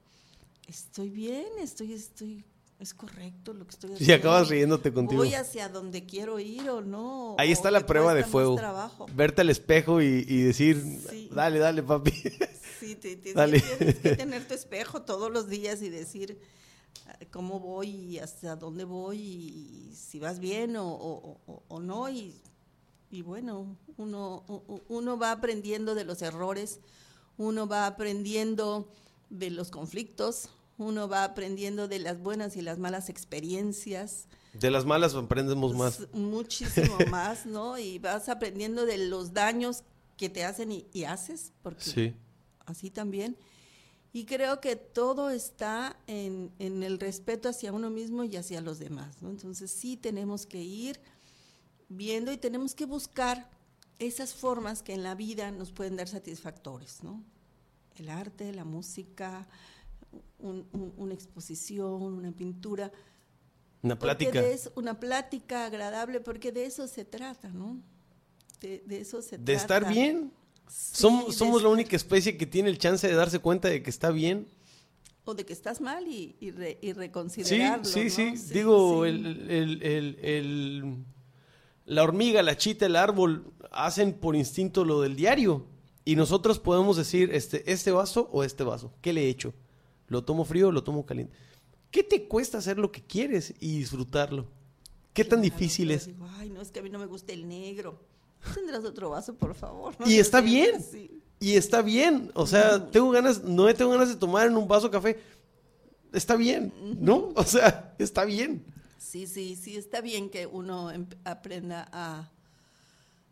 estoy bien, estoy, estoy, es correcto lo que estoy haciendo. si acabas riéndote contigo. Voy hacia donde quiero ir o no. Ahí está la prueba de fuego. trabajo. Verte al espejo y, y decir, Sí. dale, dale, papi. Sí, te, te- Dale. tienes que tener tu espejo todos los días y decir ah, cómo voy y hasta dónde voy y si vas bien o, o- o- o no. Y, y bueno, uno, uno va aprendiendo de los errores, uno va aprendiendo de los conflictos, uno va aprendiendo de las buenas y las malas experiencias. De las malas aprendemos más. Muchísimo más, ¿no? Y vas aprendiendo de los daños que te hacen y, y haces, porque Sí. así también. Y creo que todo está en, en el respeto hacia uno mismo y hacia los demás, ¿no? Entonces sí tenemos que ir viendo y tenemos que buscar esas formas que en la vida nos pueden dar satisfactores, ¿no? El arte, la música, un- un- una exposición, una pintura. Una plática. de eso- una plática agradable, porque de eso se trata, ¿no? De, de eso se De trata. estar bien. Sí, de somos la única especie que tiene el chance de darse cuenta de que está bien. O de que estás mal y, y, re- y Sí, reconsiderarlo. sí, ¿no? sí. Digo, sí. El, el- el- el- la hormiga, la chita, el árbol hacen por instinto lo del diario. Y nosotros podemos decir, este, este vaso o este vaso. ¿Qué le he hecho? ¿Lo tomo frío o lo tomo caliente? ¿Qué te cuesta hacer lo que quieres y disfrutarlo? ¿Qué tan difícil es? digo, Ay, no, es que a mí no me gusta el negro. ¿Tendrás otro vaso, por favor? No Y está bien. así. Y está bien. O sea, tengo ganas, no tengo ganas de tomar en un vaso café. está bien, ¿no? O sea, está bien. Sí, sí, sí, está bien que uno em- aprenda a,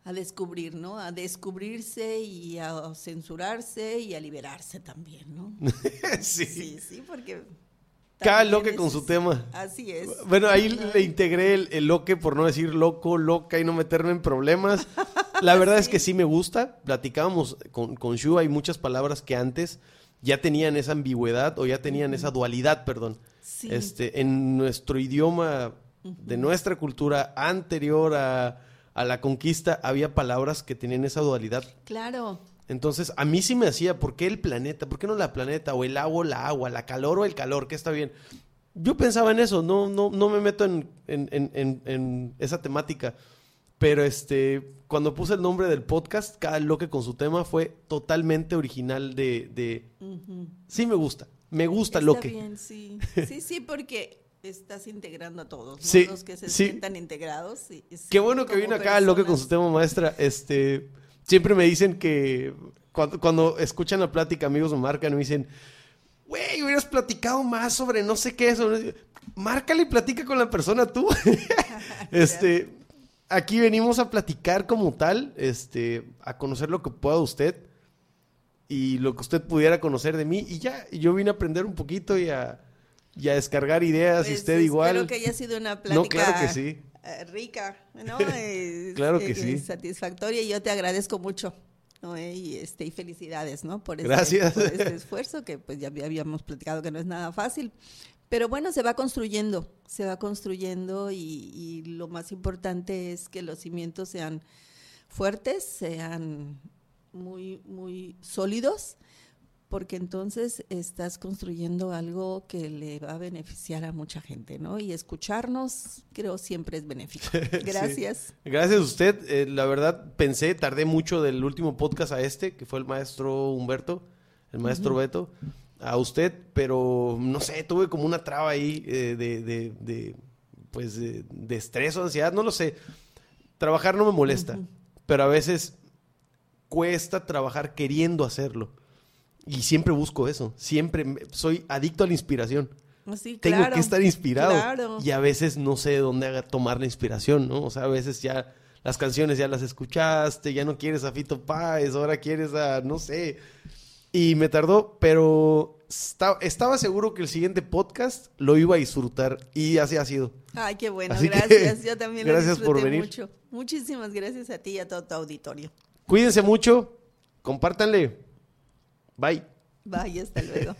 a descubrir, ¿no? A descubrirse y a censurarse y a liberarse también, ¿no? sí. Sí, sí, porque... Cada loque con su tema. Así es. Bueno, ahí le integré el, el loque por no decir loco, loca y no meterme en problemas. La verdad es que sí me gusta. Platicábamos con, con Shu, hay muchas palabras que antes ya tenían esa ambigüedad o ya tenían esa dualidad, perdón. Sí. Este, en nuestro idioma de nuestra cultura anterior a, a la conquista había palabras que tenían esa dualidad. Claro. Entonces, a mí sí me hacía, ¿por qué el planeta? ¿Por qué no la planeta? O el agua o la agua, la calor o el calor, que está bien. Yo pensaba en eso, no, no, no me meto en, en- en- en- esa temática. Pero este, cuando puse el nombre del podcast, cada loque con su tema fue totalmente original de, de- Sí me gusta, me gusta Está loque. bien, sí. Sí, sí, porque estás integrando a todos, ¿no? Sí, Los que se sí. sientan integrados. y- y sí, Qué bueno que vino acá loque con su tema maestra. Este, siempre me dicen que cuando, cuando escuchan la plática, amigos me marcan y me dicen, güey, hubieras platicado más sobre no sé qué. Sobre... Márcale y platica con la persona tú. este, aquí venimos a platicar como tal, este, a conocer lo que pueda usted y lo que usted pudiera conocer de mí. Y ya, yo vine a aprender un poquito y a, y a descargar ideas y Pues, usted espero igual. que haya sido una No, plática claro que sí. eh, rica, ¿no? Es- Claro que es sí. Satisfactoria y yo te agradezco mucho. ¿no? Eh, Y, este, y felicidades, ¿no? Por este, Gracias. por este esfuerzo que pues ya habíamos platicado que no es nada fácil. Pero bueno, se va construyendo, se va construyendo y, y lo más importante es que los cimientos sean fuertes, sean muy, muy sólidos, porque entonces estás construyendo algo que le va a beneficiar a mucha gente, ¿no? Y escucharnos, creo, siempre es benéfico. Gracias. Gracias a usted. Eh, la verdad, pensé, tardé mucho del último podcast a este, que fue el maestro Humberto, el maestro Beto, a usted, pero no sé, tuve como una traba ahí eh, de, de- de, pues, de, de estrés o ansiedad, no lo sé. Trabajar no me molesta, pero a veces cuesta trabajar queriendo hacerlo. Y siempre busco eso, siempre me- soy adicto a la inspiración Sí, tengo claro, que estar inspirado. Claro. Y a veces no sé de dónde haga- tomar la inspiración, ¿no? O sea, a veces ya las canciones ya las escuchaste, ya no quieres a Fito Páez, ahora quieres a, no sé. Y me tardó, pero esta- estaba seguro que el siguiente podcast lo iba a disfrutar y así ha sido. Ay, qué bueno, Así que, gracias. Yo también lo gracias por venir. mucho. Muchísimas gracias a ti y a todo tu auditorio. Cuídense mucho, compártanle. Bye. Bye, hasta luego.